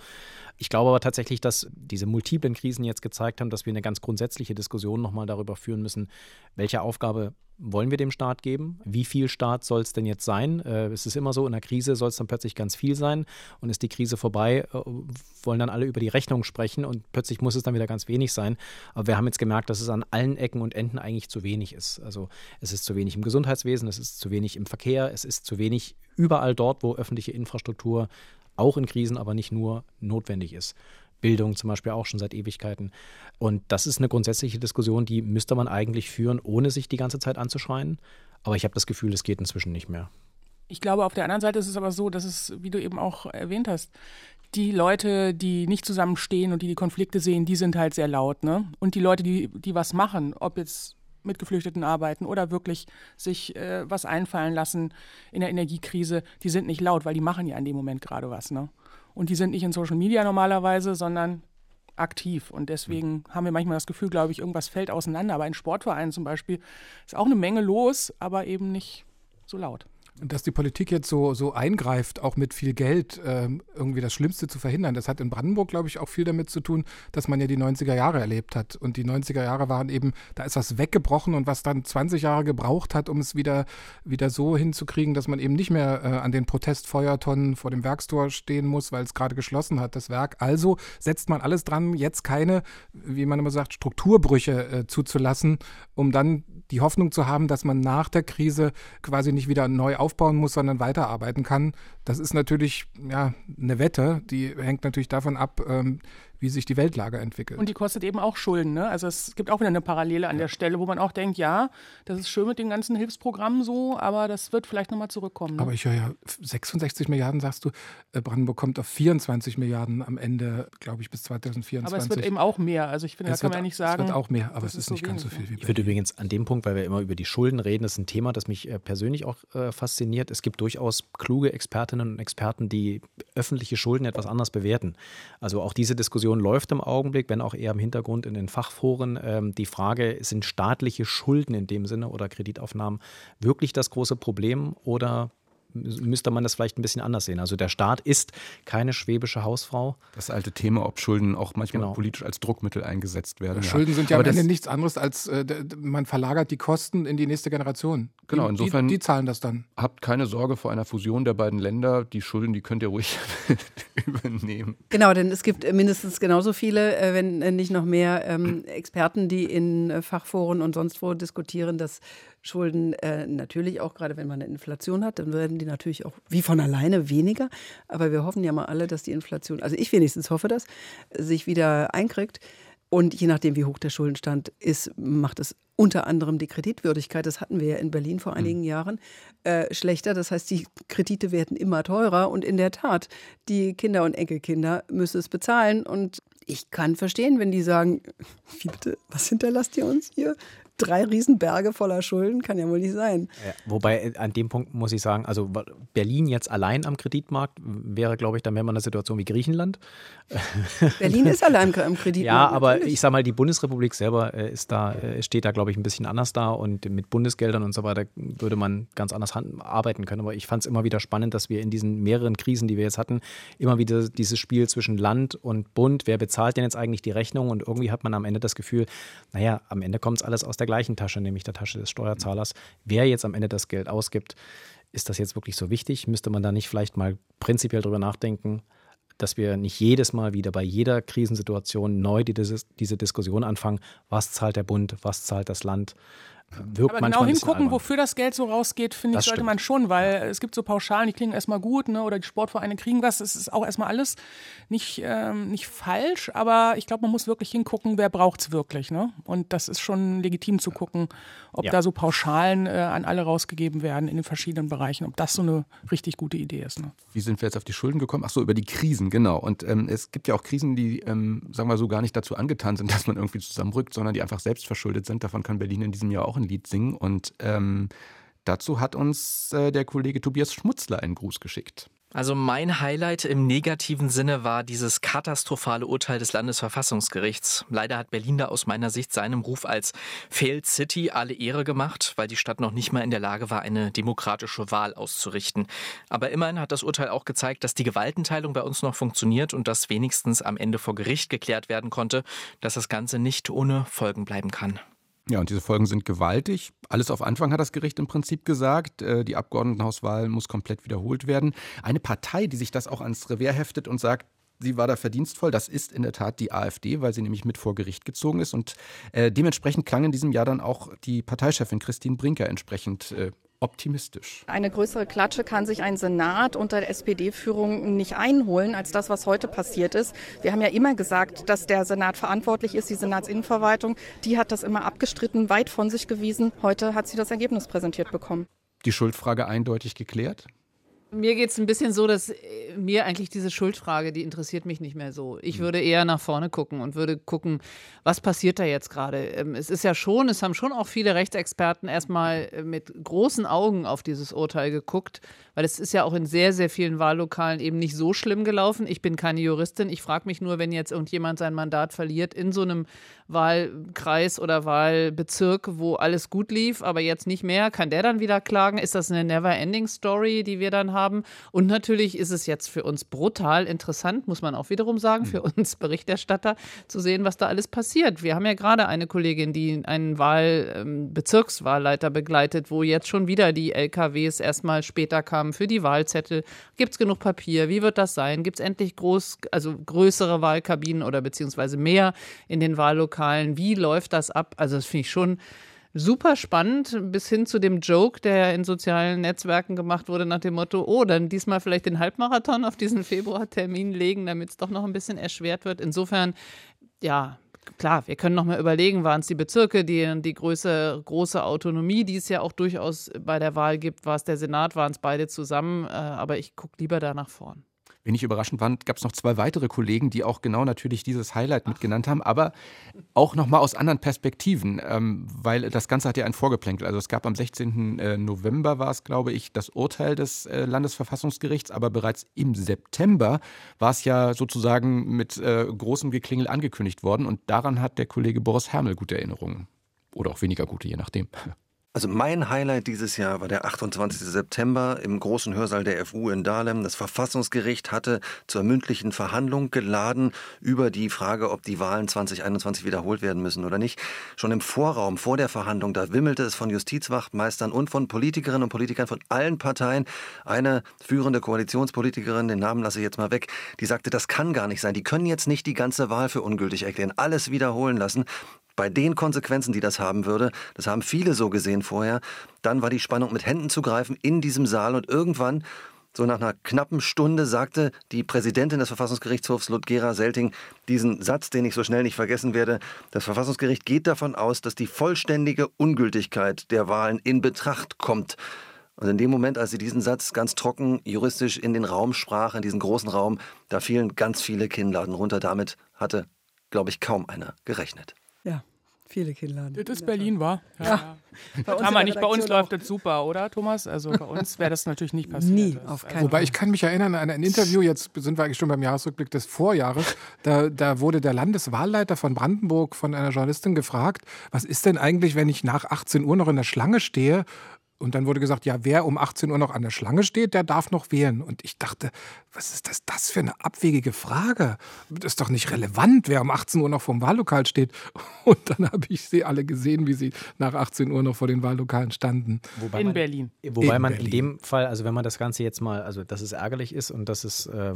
Ich glaube aber tatsächlich, dass diese multiplen Krisen jetzt gezeigt haben, dass wir eine ganz grundsätzliche Diskussion nochmal darüber führen müssen, welche Aufgabe wollen wir dem Staat geben? Wie viel Staat soll es denn jetzt sein? Äh, es ist immer so, in einer Krise soll es dann plötzlich ganz viel sein und ist die Krise vorbei, äh, wollen dann alle über die Rechnung sprechen und plötzlich muss es dann wieder ganz wenig sein. Aber wir haben jetzt gemerkt, dass es an allen Ecken und Enden eigentlich zu wenig ist. Also es ist zu wenig im Gesundheitswesen, es ist zu wenig im Verkehr, es ist zu wenig überall dort, wo öffentliche Infrastruktur auch in Krisen, aber nicht nur notwendig ist. Bildung zum Beispiel auch schon seit Ewigkeiten. Und das ist eine grundsätzliche Diskussion, die müsste man eigentlich führen, ohne sich die ganze Zeit anzuschreien. Aber ich habe das Gefühl, es geht inzwischen nicht mehr. Ich glaube, auf der anderen Seite ist es aber so, dass es, wie du eben auch erwähnt hast, die Leute, die nicht zusammenstehen und die die Konflikte sehen, die sind halt sehr laut. Ne? Und die Leute, die, die was machen, ob jetzt mit Geflüchteten arbeiten oder wirklich sich äh, was einfallen lassen in der Energiekrise, die sind nicht laut, weil die machen ja in dem Moment gerade was. Ne? Und die sind nicht in Social Media normalerweise, sondern aktiv. Und deswegen haben wir manchmal das Gefühl, glaube ich, irgendwas fällt auseinander. Aber in Sportvereinen zum Beispiel ist auch eine Menge los, aber eben nicht so laut dass die Politik jetzt so, so eingreift, auch mit viel Geld, ähm, irgendwie das Schlimmste zu verhindern. Das hat in Brandenburg, glaube ich, auch viel damit zu tun, dass man ja die 90er Jahre erlebt hat. Und die 90er Jahre waren eben, da ist was weggebrochen und was dann 20 Jahre gebraucht hat, um es wieder, wieder so hinzukriegen, dass man eben nicht mehr äh, an den Protestfeuertonnen vor dem Werkstor stehen muss, weil es gerade geschlossen hat, das Werk. Also setzt man alles dran, jetzt keine, wie man immer sagt, Strukturbrüche äh, zuzulassen, um dann die Hoffnung zu haben, dass man nach der Krise quasi nicht wieder neu aufbauen muss, sondern weiterarbeiten kann. Das ist natürlich ja, eine Wette, die hängt natürlich davon ab, ähm, wie sich die Weltlage entwickelt. Und die kostet eben auch Schulden. Ne? Also es gibt auch wieder eine Parallele an ja. der Stelle, wo man auch denkt, ja, das ist schön mit den ganzen Hilfsprogrammen so, aber das wird vielleicht nochmal zurückkommen. Ne? Aber ich höre ja, 66 Milliarden sagst du, äh, Brandenburg kommt auf 24 Milliarden am Ende, glaube ich, bis 2024. Aber es wird eben auch mehr. Also ich finde, da kann man ja nicht sagen. Es wird auch mehr, aber es ist, ist nicht so ganz so viel wie Ich würde übrigens an dem Punkt, weil wir immer über die Schulden reden, das ist ein Thema, das mich äh, persönlich auch äh, fasziniert. Es gibt durchaus kluge Expertinnen und Experten, die öffentliche Schulden etwas anders bewerten. Also auch diese Diskussion läuft im Augenblick. Augenblick, wenn auch eher im Hintergrund in den Fachforen, ähm, die Frage, sind staatliche Schulden in dem Sinne oder Kreditaufnahmen wirklich das große Problem oder müsste man das vielleicht ein bisschen anders sehen. Also der Staat ist keine schwäbische Hausfrau. Das alte Thema, ob Schulden auch manchmal genau. politisch als Druckmittel eingesetzt werden. Ja. Schulden sind ja Aber am Ende nichts anderes als äh, man verlagert die Kosten in die nächste Generation. Genau, insofern. Die, die, zahlen das dann. Habt keine Sorge vor einer Fusion der beiden Länder. Die Schulden, die könnt ihr ruhig übernehmen. Genau, denn es gibt mindestens genauso viele, äh, wenn nicht noch mehr ähm, Experten, die in äh, Fachforen und sonst wo diskutieren, dass Schulden äh, natürlich auch, gerade wenn man eine Inflation hat, dann werden die natürlich auch wie von alleine weniger. Aber wir hoffen ja mal alle, dass die Inflation, also ich wenigstens hoffe das, sich wieder einkriegt. Und je nachdem, wie hoch der Schuldenstand ist, macht es unter anderem die Kreditwürdigkeit, das hatten wir ja in Berlin vor einigen mhm. Jahren, äh, schlechter. Das heißt, die Kredite werden immer teurer und in der Tat, die Kinder und Enkelkinder müssen es bezahlen. Und ich kann verstehen, wenn die sagen, wie bitte, was hinterlasst ihr uns hier? Drei Riesenberge voller Schulden, kann ja wohl nicht sein. Ja, wobei äh, an dem Punkt muss ich sagen, also Berlin jetzt allein am Kreditmarkt wäre, glaube ich, dann wäre man in einer Situation wie Griechenland. Berlin ist allein am Kreditmarkt. Ja, aber natürlich. ich sage mal, die Bundesrepublik selber äh, ist da, äh, steht da, glaube ich, ein bisschen anders da und mit Bundesgeldern und so weiter würde man ganz anders arbeiten können. Aber ich fand es immer wieder spannend, dass wir in diesen mehreren Krisen, die wir jetzt hatten, immer wieder dieses Spiel zwischen Land und Bund, wer bezahlt denn jetzt eigentlich die Rechnung und irgendwie hat man am Ende das Gefühl, naja, am Ende kommt es alles aus der der gleichen Tasche, nämlich der Tasche des Steuerzahlers. Wer jetzt am Ende das Geld ausgibt, ist das jetzt wirklich so wichtig? Müsste man da nicht vielleicht mal prinzipiell drüber nachdenken, dass wir nicht jedes Mal wieder bei jeder Krisensituation neu die, diese Diskussion anfangen, was zahlt der Bund, was zahlt das Land, wirkt Aber genau hingucken, wofür das Geld so rausgeht, finde ich, sollte stimmt. man schon, weil ja. es gibt so Pauschalen, die klingen erstmal gut, ne? oder die Sportvereine kriegen was. Es ist auch erstmal alles nicht, ähm, nicht falsch, aber ich glaube, man muss wirklich hingucken, wer braucht es wirklich. Ne? Und das ist schon legitim zu gucken, ob ja. da so Pauschalen äh, an alle rausgegeben werden in den verschiedenen Bereichen, ob das so eine richtig gute Idee ist. Ne? Wie sind wir jetzt auf die Schulden gekommen? Ach so, über die Krisen, genau. Und ähm, es gibt ja auch Krisen, die, ähm, sagen wir so, gar nicht dazu angetan sind, dass man irgendwie zusammenrückt, sondern die einfach selbst verschuldet sind. Davon kann Berlin in diesem Jahr auch ein Lied singen. Und ähm, dazu hat uns äh, der Kollege Tobias Schmutzler einen Gruß geschickt. Also mein Highlight im negativen Sinne war dieses katastrophale Urteil des Landesverfassungsgerichts. Leider hat Berlin da aus meiner Sicht seinem Ruf als Failed City alle Ehre gemacht, weil die Stadt noch nicht mal in der Lage war, eine demokratische Wahl auszurichten. Aber immerhin hat das Urteil auch gezeigt, dass die Gewaltenteilung bei uns noch funktioniert und dass wenigstens am Ende vor Gericht geklärt werden konnte, dass das Ganze nicht ohne Folgen bleiben kann. Ja, und diese Folgen sind gewaltig. Alles auf Anfang hat das Gericht im Prinzip gesagt. Äh, die Abgeordnetenhauswahl muss komplett wiederholt werden. Eine Partei, die sich das auch ans Revers heftet und sagt, sie war da verdienstvoll. Das ist in der Tat die AfD, weil sie nämlich mit vor Gericht gezogen ist. Und äh, dementsprechend klang in diesem Jahr dann auch die Parteichefin Christine Brinker entsprechend äh, optimistisch. Eine größere Klatsche kann sich ein Senat unter der SPD-Führung nicht einholen, als das, was heute passiert ist. Wir haben ja immer gesagt, dass der Senat verantwortlich ist, die Senatsinnenverwaltung. Die hat das immer abgestritten, weit von sich gewiesen. Heute hat sie das Ergebnis präsentiert bekommen. Die Schuldfrage eindeutig geklärt? Mir geht es ein bisschen so, dass äh, mir eigentlich diese Schuldfrage, die interessiert mich nicht mehr so. Ich hm. würde eher nach vorne gucken und würde gucken, was passiert da jetzt gerade. Ähm, es ist ja schon, es haben schon auch viele Rechtsexperten erstmal äh, mit großen Augen auf dieses Urteil geguckt, weil es ist ja auch in sehr, sehr vielen Wahllokalen eben nicht so schlimm gelaufen. Ich bin keine Juristin. Ich frage mich nur, wenn jetzt irgendjemand sein Mandat verliert in so einem Wahlkreis oder Wahlbezirk, wo alles gut lief, aber jetzt nicht mehr, kann der dann wieder klagen? Ist das eine Never-Ending-Story, die wir dann haben? Und natürlich ist es jetzt für uns brutal interessant, muss man auch wiederum sagen, für mhm. uns Berichterstatter zu sehen, was da alles passiert. Wir haben ja gerade eine Kollegin, die einen Wahl, ähm, Bezirkswahlleiter begleitet, wo jetzt schon wieder die LKWs erstmal später kamen für die Wahlzettel. Gibt es genug Papier? Wie wird das sein? Gibt es endlich groß, also größere Wahlkabinen oder beziehungsweise mehr in den Wahllokalen? Wie läuft das ab? Also das finde ich schon super spannend, bis hin zu dem Joke, der in sozialen Netzwerken gemacht wurde, nach dem Motto, oh, dann diesmal vielleicht den Halbmarathon auf diesen Februartermin legen, damit es doch noch ein bisschen erschwert wird. Insofern, ja, klar, wir können noch mal überlegen, waren es die Bezirke, die die große, große Autonomie, die es ja auch durchaus bei der Wahl gibt, war es der Senat, waren es beide zusammen, äh, aber ich gucke lieber da nach vorn. Wenig überraschend waren, gab es noch zwei weitere Kollegen, die auch genau natürlich dieses Highlight mitgenannt haben, aber auch nochmal aus anderen Perspektiven, ähm, weil das Ganze hat ja ein Vorgeplänkel. Also es gab am 16. Äh, November war es, glaube ich, das Urteil des äh, Landesverfassungsgerichts, aber bereits im September war es ja sozusagen mit äh, großem Geklingel angekündigt worden und daran hat der Kollege Boris Hermel gute Erinnerungen. Oder auch weniger gute, je nachdem. Also mein Highlight dieses Jahr war der 28. September im großen Hörsaal der FU in Dahlem. Das Verfassungsgericht hatte zur mündlichen Verhandlung geladen über die Frage, ob die Wahlen 2021 wiederholt werden müssen oder nicht. Schon im Vorraum vor der Verhandlung, da wimmelte es von Justizwachtmeistern und von Politikerinnen und Politikern von allen Parteien. Eine führende Koalitionspolitikerin, den Namen lasse ich jetzt mal weg, die sagte, das kann gar nicht sein. Die können jetzt nicht die ganze Wahl für ungültig erklären, alles wiederholen lassen bei den Konsequenzen, die das haben würde, das haben viele so gesehen vorher, dann war die Spannung mit Händen zu greifen in diesem Saal und irgendwann, so nach einer knappen Stunde, sagte die Präsidentin des Verfassungsgerichtshofs Ludgera Selting diesen Satz, den ich so schnell nicht vergessen werde. Das Verfassungsgericht geht davon aus, dass die vollständige Ungültigkeit der Wahlen in Betracht kommt. Und in dem Moment, als sie diesen Satz ganz trocken juristisch in den Raum sprach, in diesen großen Raum, da fielen ganz viele Kinnladen runter. Damit hatte, glaube ich, kaum einer gerechnet. Viele Kinnladen. Das ist Berlin, war. Ja. ja. Bei uns, wir nicht, bei uns läuft das super, oder Thomas? Also bei uns wäre das natürlich nicht passiert. Nie, auf keinen Wobei ich kann mich erinnern an ein Interview, jetzt sind wir eigentlich schon beim Jahresrückblick des Vorjahres, da, da wurde der Landeswahlleiter von Brandenburg von einer Journalistin gefragt, was ist denn eigentlich, wenn ich nach 18 Uhr noch in der Schlange stehe und dann wurde gesagt, ja, wer um 18 Uhr noch an der Schlange steht, der darf noch wählen. Und ich dachte, was ist das, das für eine abwegige Frage? Das ist doch nicht relevant, wer um 18 Uhr noch vor dem Wahllokal steht. Und dann habe ich sie alle gesehen, wie sie nach 18 Uhr noch vor den Wahllokalen standen. Wobei in man, Berlin. Wobei in man Berlin. in dem Fall, also wenn man das Ganze jetzt mal, also dass es ärgerlich ist und dass es äh,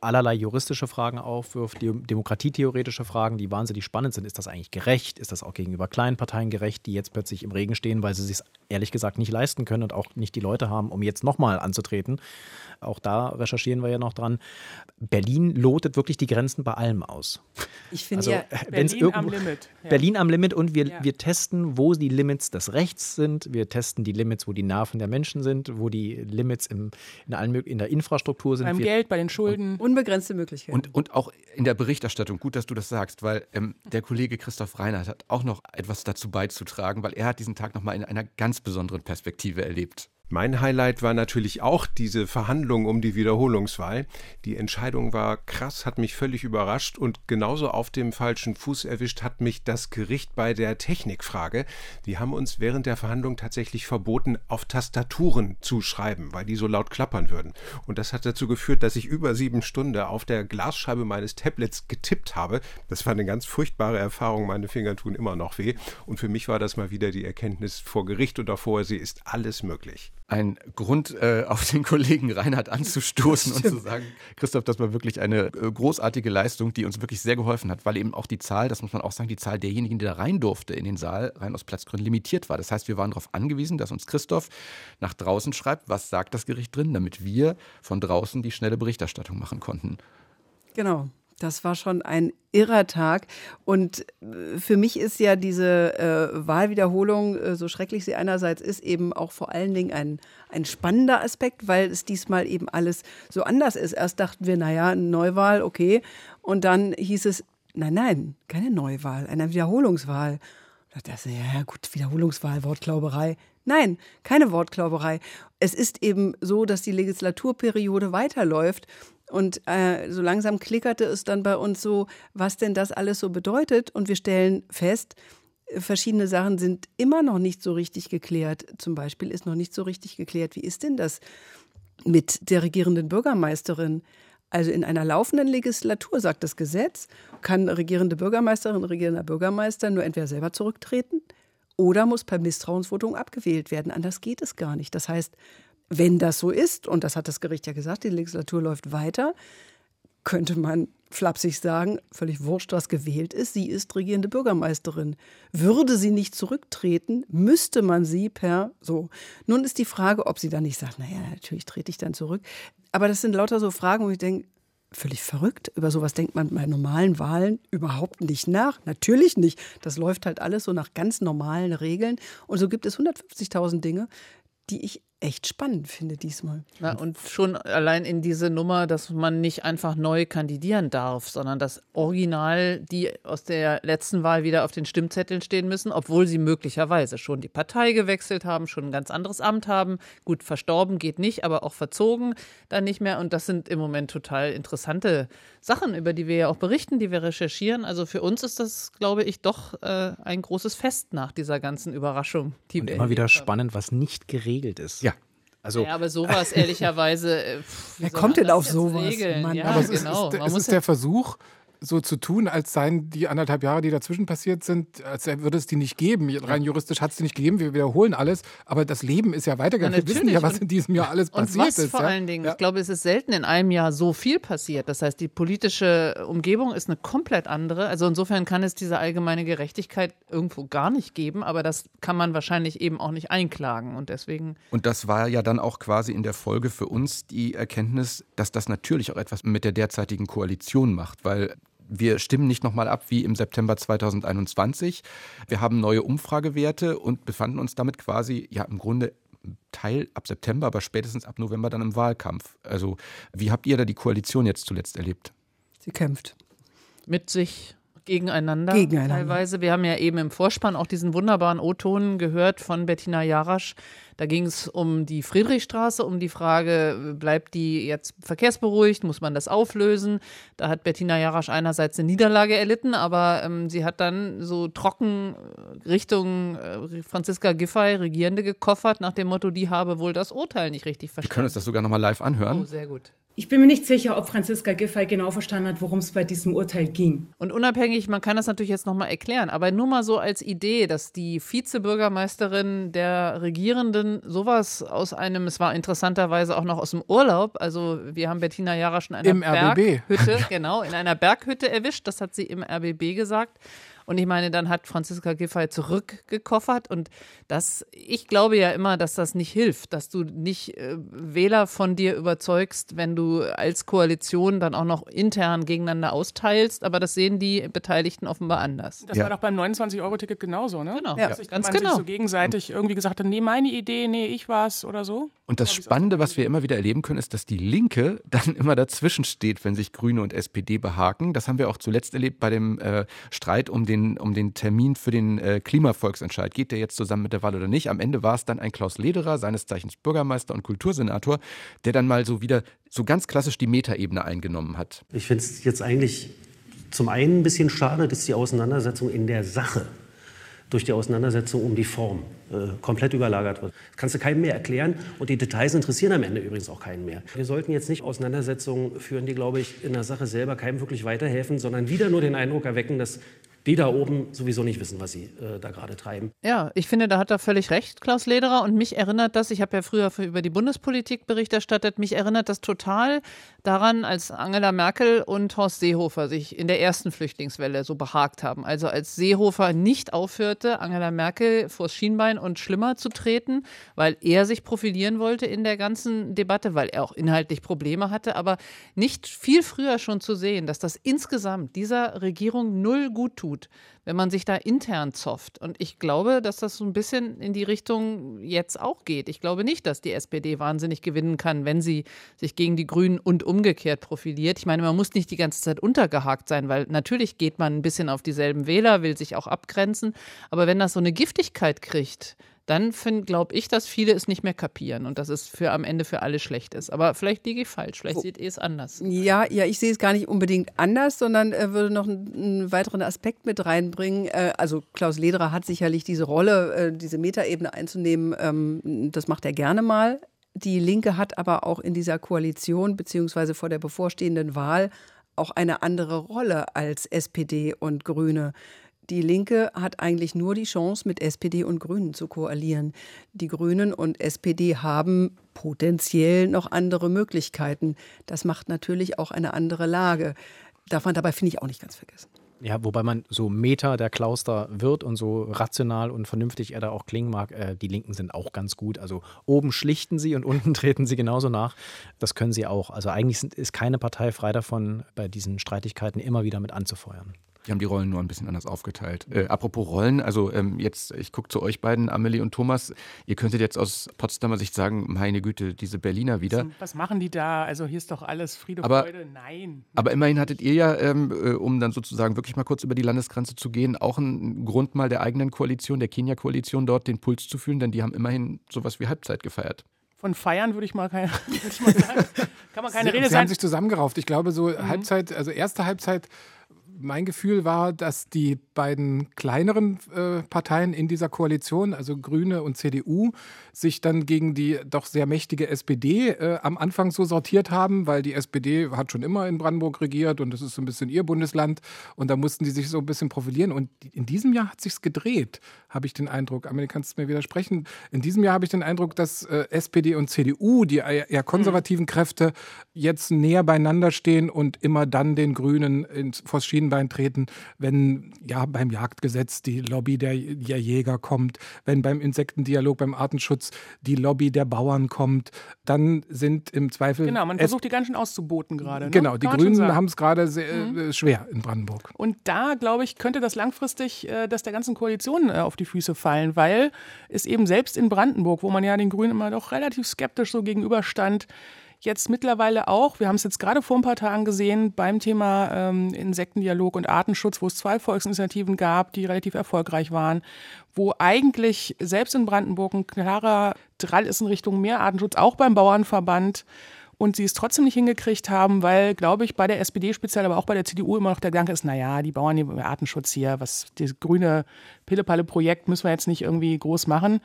allerlei juristische Fragen aufwirft, demokratietheoretische Fragen, die wahnsinnig spannend sind, ist das eigentlich gerecht? Ist das auch gegenüber kleinen Parteien gerecht, die jetzt plötzlich im Regen stehen, weil sie sich ehrlich gesagt nicht leisten können und auch nicht die Leute haben, um jetzt nochmal anzutreten. Auch da recherchieren wir ja noch dran. Berlin lotet wirklich die Grenzen bei allem aus. Ich finde also, ja, Berlin am Limit. Ja. Berlin am Limit und wir, ja. wir testen, wo die Limits des Rechts sind. Wir testen die Limits, wo die Nerven der Menschen sind, wo die Limits im, in, allen, in der Infrastruktur sind. Beim wir, Geld, bei den Schulden. Unbegrenzte Möglichkeiten. Und, und auch in der Berichterstattung. Gut, dass du das sagst, weil ähm, der Kollege Christoph Reinhardt hat auch noch etwas dazu beizutragen, weil er hat diesen Tag nochmal in einer ganz besonderen Perspektive erlebt. Mein Highlight war natürlich auch diese Verhandlung um die Wiederholungswahl. Die Entscheidung war krass, hat mich völlig überrascht und genauso auf dem falschen Fuß erwischt hat mich das Gericht bei der Technikfrage. Die haben uns während der Verhandlung tatsächlich verboten, auf Tastaturen zu schreiben, weil die so laut klappern würden. Und das hat dazu geführt, dass ich über sieben Stunden auf der Glasscheibe meines Tablets getippt habe. Das war eine ganz furchtbare Erfahrung. Meine Finger tun immer noch weh. Und für mich war das mal wieder die Erkenntnis vor Gericht auch vorher, sie ist alles möglich ein Grund, äh, auf den Kollegen Reinhard anzustoßen und zu sagen, Christoph, das war wirklich eine äh, großartige Leistung, die uns wirklich sehr geholfen hat, weil eben auch die Zahl, das muss man auch sagen, die Zahl derjenigen, die da rein durfte in den Saal, rein aus Platzgründen limitiert war. Das heißt, wir waren darauf angewiesen, dass uns Christoph nach draußen schreibt, was sagt das Gericht drin, damit wir von draußen die schnelle Berichterstattung machen konnten. Genau. Das war schon ein irrer Tag. Und äh, für mich ist ja diese äh, Wahlwiederholung, äh, so schrecklich sie einerseits ist, eben auch vor allen Dingen ein, ein spannender Aspekt, weil es diesmal eben alles so anders ist. Erst dachten wir, naja, Neuwahl, okay. Und dann hieß es, nein, nein, keine Neuwahl, eine Wiederholungswahl. Da dachte ich, ja gut, Wiederholungswahl, Wortklauberei. Nein, keine Wortklauberei. Es ist eben so, dass die Legislaturperiode weiterläuft und äh, so langsam klickerte es dann bei uns so, was denn das alles so bedeutet. Und wir stellen fest, verschiedene Sachen sind immer noch nicht so richtig geklärt. Zum Beispiel ist noch nicht so richtig geklärt, wie ist denn das mit der regierenden Bürgermeisterin? Also in einer laufenden Legislatur, sagt das Gesetz, kann regierende Bürgermeisterin, regierender Bürgermeister nur entweder selber zurücktreten oder muss per Misstrauensvotung abgewählt werden. Anders geht es gar nicht. Das heißt, wenn das so ist, und das hat das Gericht ja gesagt, die Legislatur läuft weiter, könnte man flapsig sagen, völlig wurscht, was gewählt ist, sie ist regierende Bürgermeisterin. Würde sie nicht zurücktreten, müsste man sie per so. Nun ist die Frage, ob sie dann nicht sagt, naja, natürlich trete ich dann zurück. Aber das sind lauter so Fragen, wo ich denke, völlig verrückt. Über sowas denkt man bei normalen Wahlen überhaupt nicht nach. Natürlich nicht. Das läuft halt alles so nach ganz normalen Regeln. Und so gibt es 150.000 Dinge, die ich echt spannend finde diesmal. Ja, und schon allein in diese Nummer, dass man nicht einfach neu kandidieren darf, sondern dass original die aus der letzten Wahl wieder auf den Stimmzetteln stehen müssen, obwohl sie möglicherweise schon die Partei gewechselt haben, schon ein ganz anderes Amt haben. Gut, verstorben geht nicht, aber auch verzogen dann nicht mehr. Und das sind im Moment total interessante Sachen, über die wir ja auch berichten, die wir recherchieren. Also für uns ist das, glaube ich, doch äh, ein großes Fest nach dieser ganzen Überraschung. Die und immer wieder haben. spannend, was nicht geregelt ist. Ja. Also, ja, aber sowas ehrlicherweise. Äh, Wer kommt denn auf sowas? Ja, aber es genau. ist, es ist der Versuch, so zu tun, als seien die anderthalb Jahre, die dazwischen passiert sind, als würde es die nicht geben. Rein juristisch hat es die nicht gegeben, wir wiederholen alles, aber das Leben ist ja weitergegangen. Ja, wir wissen ja, was in diesem Jahr alles und passiert was ist. Vor ja? allen Dingen, ja. ich glaube, es ist selten in einem Jahr so viel passiert. Das heißt, die politische Umgebung ist eine komplett andere. Also insofern kann es diese allgemeine Gerechtigkeit irgendwo gar nicht geben, aber das kann man wahrscheinlich eben auch nicht einklagen und deswegen. Und das war ja dann auch quasi in der Folge für uns die Erkenntnis, dass das natürlich auch etwas mit der derzeitigen Koalition macht, weil wir stimmen nicht nochmal ab wie im September 2021. Wir haben neue Umfragewerte und befanden uns damit quasi ja im Grunde Teil ab September, aber spätestens ab November dann im Wahlkampf. Also wie habt ihr da die Koalition jetzt zuletzt erlebt? Sie kämpft. Mit sich gegeneinander, gegeneinander. teilweise. Wir haben ja eben im Vorspann auch diesen wunderbaren O-Ton gehört von Bettina Jarasch. Da ging es um die Friedrichstraße, um die Frage, bleibt die jetzt verkehrsberuhigt, muss man das auflösen? Da hat Bettina Jarasch einerseits eine Niederlage erlitten, aber ähm, sie hat dann so trocken Richtung äh, Franziska Giffey, Regierende, gekoffert, nach dem Motto, die habe wohl das Urteil nicht richtig verstanden. Wir können uns das sogar nochmal live anhören. Oh, sehr gut. Ich bin mir nicht sicher, ob Franziska Giffey genau verstanden hat, worum es bei diesem Urteil ging. Und unabhängig, man kann das natürlich jetzt nochmal erklären, aber nur mal so als Idee, dass die Vizebürgermeisterin der Regierenden sowas aus einem, es war interessanterweise auch noch aus dem Urlaub, also wir haben Bettina Jara schon in einer Berghütte, genau, in einer Berghütte erwischt, das hat sie im RBB gesagt. Und ich meine, dann hat Franziska Giffey zurückgekoffert und das, ich glaube ja immer, dass das nicht hilft, dass du nicht äh, Wähler von dir überzeugst, wenn du als Koalition dann auch noch intern gegeneinander austeilst, aber das sehen die Beteiligten offenbar anders. Das ja. war doch beim 29-Euro-Ticket genauso, ne? Genau, ja. Dass ganz man genau. sich so gegenseitig irgendwie gesagt hat, nee, meine Idee, nee, ich war's oder so. Und das Spannende, was wir immer wieder erleben können, ist, dass die Linke dann immer dazwischen steht, wenn sich Grüne und SPD behaken. Das haben wir auch zuletzt erlebt bei dem äh, Streit um den, um den Termin für den äh, Klimavolksentscheid. Geht der jetzt zusammen mit der Wahl oder nicht? Am Ende war es dann ein Klaus Lederer, seines Zeichens Bürgermeister und Kultursenator, der dann mal so wieder so ganz klassisch die Metaebene eingenommen hat. Ich finde es jetzt eigentlich zum einen ein bisschen schade, dass die Auseinandersetzung in der Sache durch die Auseinandersetzung um die Form äh, komplett überlagert wird. Das kannst du keinem mehr erklären und die Details interessieren am Ende übrigens auch keinen mehr. Wir sollten jetzt nicht Auseinandersetzungen führen, die, glaube ich, in der Sache selber keinem wirklich weiterhelfen, sondern wieder nur den Eindruck erwecken, dass die da oben sowieso nicht wissen, was sie äh, da gerade treiben. Ja, ich finde, da hat er völlig recht, Klaus Lederer. Und mich erinnert das, ich habe ja früher für, über die Bundespolitik Bericht erstattet, mich erinnert das total daran, als Angela Merkel und Horst Seehofer sich in der ersten Flüchtlingswelle so behagt haben. Also als Seehofer nicht aufhörte, Angela Merkel vors Schienbein und schlimmer zu treten, weil er sich profilieren wollte in der ganzen Debatte, weil er auch inhaltlich Probleme hatte, aber nicht viel früher schon zu sehen, dass das insgesamt dieser Regierung null gut tut tut, wenn man sich da intern zofft. Und ich glaube, dass das so ein bisschen in die Richtung jetzt auch geht. Ich glaube nicht, dass die SPD wahnsinnig gewinnen kann, wenn sie sich gegen die Grünen und umgekehrt profiliert. Ich meine, man muss nicht die ganze Zeit untergehakt sein, weil natürlich geht man ein bisschen auf dieselben Wähler, will sich auch abgrenzen. Aber wenn das so eine Giftigkeit kriegt, dann glaube ich, dass viele es nicht mehr kapieren und dass es für am Ende für alle schlecht ist. Aber vielleicht liege ich falsch, vielleicht seht ihr es anders. Ja, ja, ich sehe es gar nicht unbedingt anders, sondern äh, würde noch einen, einen, weiteren Aspekt mit reinbringen. Äh, also Klaus Lederer hat sicherlich diese Rolle, äh, diese Metaebene einzunehmen. Ähm, das macht er gerne mal. Die Linke hat aber auch in dieser Koalition beziehungsweise vor der bevorstehenden Wahl auch eine andere Rolle als SPD und Grüne. Die Linke hat eigentlich nur die Chance, mit SPD und Grünen zu koalieren. Die Grünen und SPD haben potenziell noch andere Möglichkeiten. Das macht natürlich auch eine andere Lage. Darf man dabei, finde ich, auch nicht ganz vergessen. Ja, wobei man so Meta der Klauster wird und so rational und vernünftig er da auch klingen mag, äh, die Linken sind auch ganz gut. Also oben schlichten sie und unten treten sie genauso nach. Das können sie auch. Also eigentlich sind, ist keine Partei frei davon, bei diesen Streitigkeiten immer wieder mit anzufeuern. Die haben die Rollen nur ein bisschen anders aufgeteilt. Äh, apropos Rollen, also ähm, jetzt, ich gucke zu euch beiden, Amelie und Thomas. Ihr könntet jetzt aus Potsdamer Sicht sagen, meine Güte, diese Berliner wieder. Was machen die da? Also hier ist doch alles Friede, aber, Freude. Nein. Aber immerhin hattet ihr ja, ähm, äh, um dann sozusagen wirklich mal kurz über die Landesgrenze zu gehen, auch einen Grund mal der eigenen Koalition, der Kenia-Koalition dort den Puls zu fühlen, denn die haben immerhin sowas wie Halbzeit gefeiert von Feiern würde ich mal, keine, ich mal sagen. Kann man keine Sie, Rede Sie sein. haben sich zusammengerauft. Ich glaube, so mhm. Halbzeit, also erste Halbzeit mein Gefühl war, dass die beiden kleineren äh, Parteien in dieser Koalition, also Grüne und CDU, sich dann gegen die doch sehr mächtige SPD äh, am Anfang so sortiert haben, weil die SPD hat schon immer in Brandenburg regiert und das ist so ein bisschen ihr Bundesland und da mussten die sich so ein bisschen profilieren. Und in diesem Jahr hat sich's gedreht, habe ich den Eindruck. Amelie, kannst du mir widersprechen? In diesem Jahr habe ich den Eindruck, dass äh, SPD und CDU, die eher konservativen Kräfte, jetzt näher beieinander stehen und immer dann den Grünen ins, vors Schienenbein treten, wenn ja beim Jagdgesetz die Lobby der, der Jäger kommt, wenn beim Insektendialog, beim Artenschutz die Lobby der Bauern kommt, dann sind im Zweifel. Genau, man versucht die ganz schön auszuboten gerade. Ne? Genau, die Grünen haben es gerade sehr mhm. Äh, schwer in Brandenburg. Und da, glaube ich, könnte das langfristig äh, das der ganzen Koalition äh, auf die Füße fallen, weil es eben selbst in Brandenburg, wo man ja den Grünen immer doch relativ skeptisch so gegenüberstand, jetzt mittlerweile auch, wir haben es jetzt gerade vor ein paar Tagen gesehen, beim Thema ähm, Insektendialog und Artenschutz, wo es zwei Volksinitiativen gab, die relativ erfolgreich waren, wo eigentlich selbst in Brandenburg ein klarer Drall ist in Richtung mehr Artenschutz, auch beim Bauernverband und sie es trotzdem nicht hingekriegt haben, weil, glaube ich, bei der SPD speziell, aber auch bei der CDU immer noch der Gedanke ist, naja, die Bauern, die Artenschutz hier, was das grüne Pillepalle-Projekt müssen wir jetzt nicht irgendwie groß machen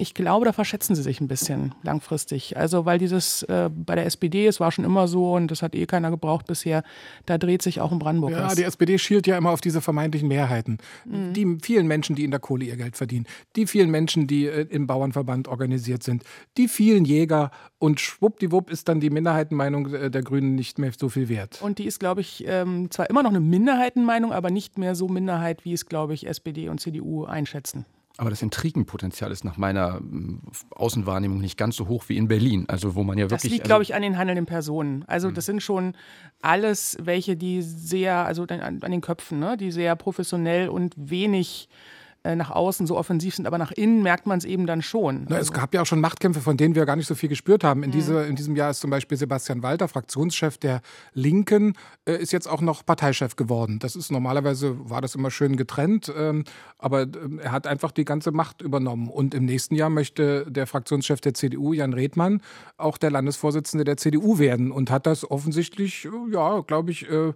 ich glaube, da verschätzen sie sich ein bisschen langfristig. Also weil dieses äh, bei der SPD, es war schon immer so und das hat eh keiner gebraucht bisher, da dreht sich auch in Brandenburg ja, was. die SPD schielt ja immer auf diese vermeintlichen Mehrheiten. Mhm. Die vielen Menschen, die in der Kohle ihr Geld verdienen, die vielen Menschen, die äh, im Bauernverband organisiert sind, die vielen Jäger und schwuppdiwupp ist dann die Minderheitenmeinung äh, der Grünen nicht mehr so viel wert. Und die ist, glaube ich, ähm, zwar immer noch eine Minderheitenmeinung, aber nicht mehr so Minderheit, wie es, glaube ich, SPD und CDU einschätzen. Aber das Intrigenpotenzial ist nach meiner mm, Außenwahrnehmung nicht ganz so hoch wie in Berlin. Also wo man ja wirklich. Das liegt, glaube ich, an den handelnden Personen. Also das sind schon alles welche, die sehr, also an, den Köpfen, ne, die sehr professionell und wenig äh, nach außen so offensiv sind, aber nach innen merkt man es eben dann schon. Na, also. Es gab ja auch schon Machtkämpfe, von denen wir gar nicht so viel gespürt haben. In, mhm. diese, in diesem Jahr ist zum Beispiel Sebastian Walter, Fraktionschef der Linken, äh, ist jetzt auch noch Parteichef geworden. Das ist normalerweise, war das immer schön getrennt, ähm, aber äh, er hat einfach die ganze Macht übernommen. Und im nächsten Jahr möchte der Fraktionschef der CDU, Jan Redmann, auch der Landesvorsitzende der CDU werden und hat das offensichtlich, äh, ja, glaube ich, äh,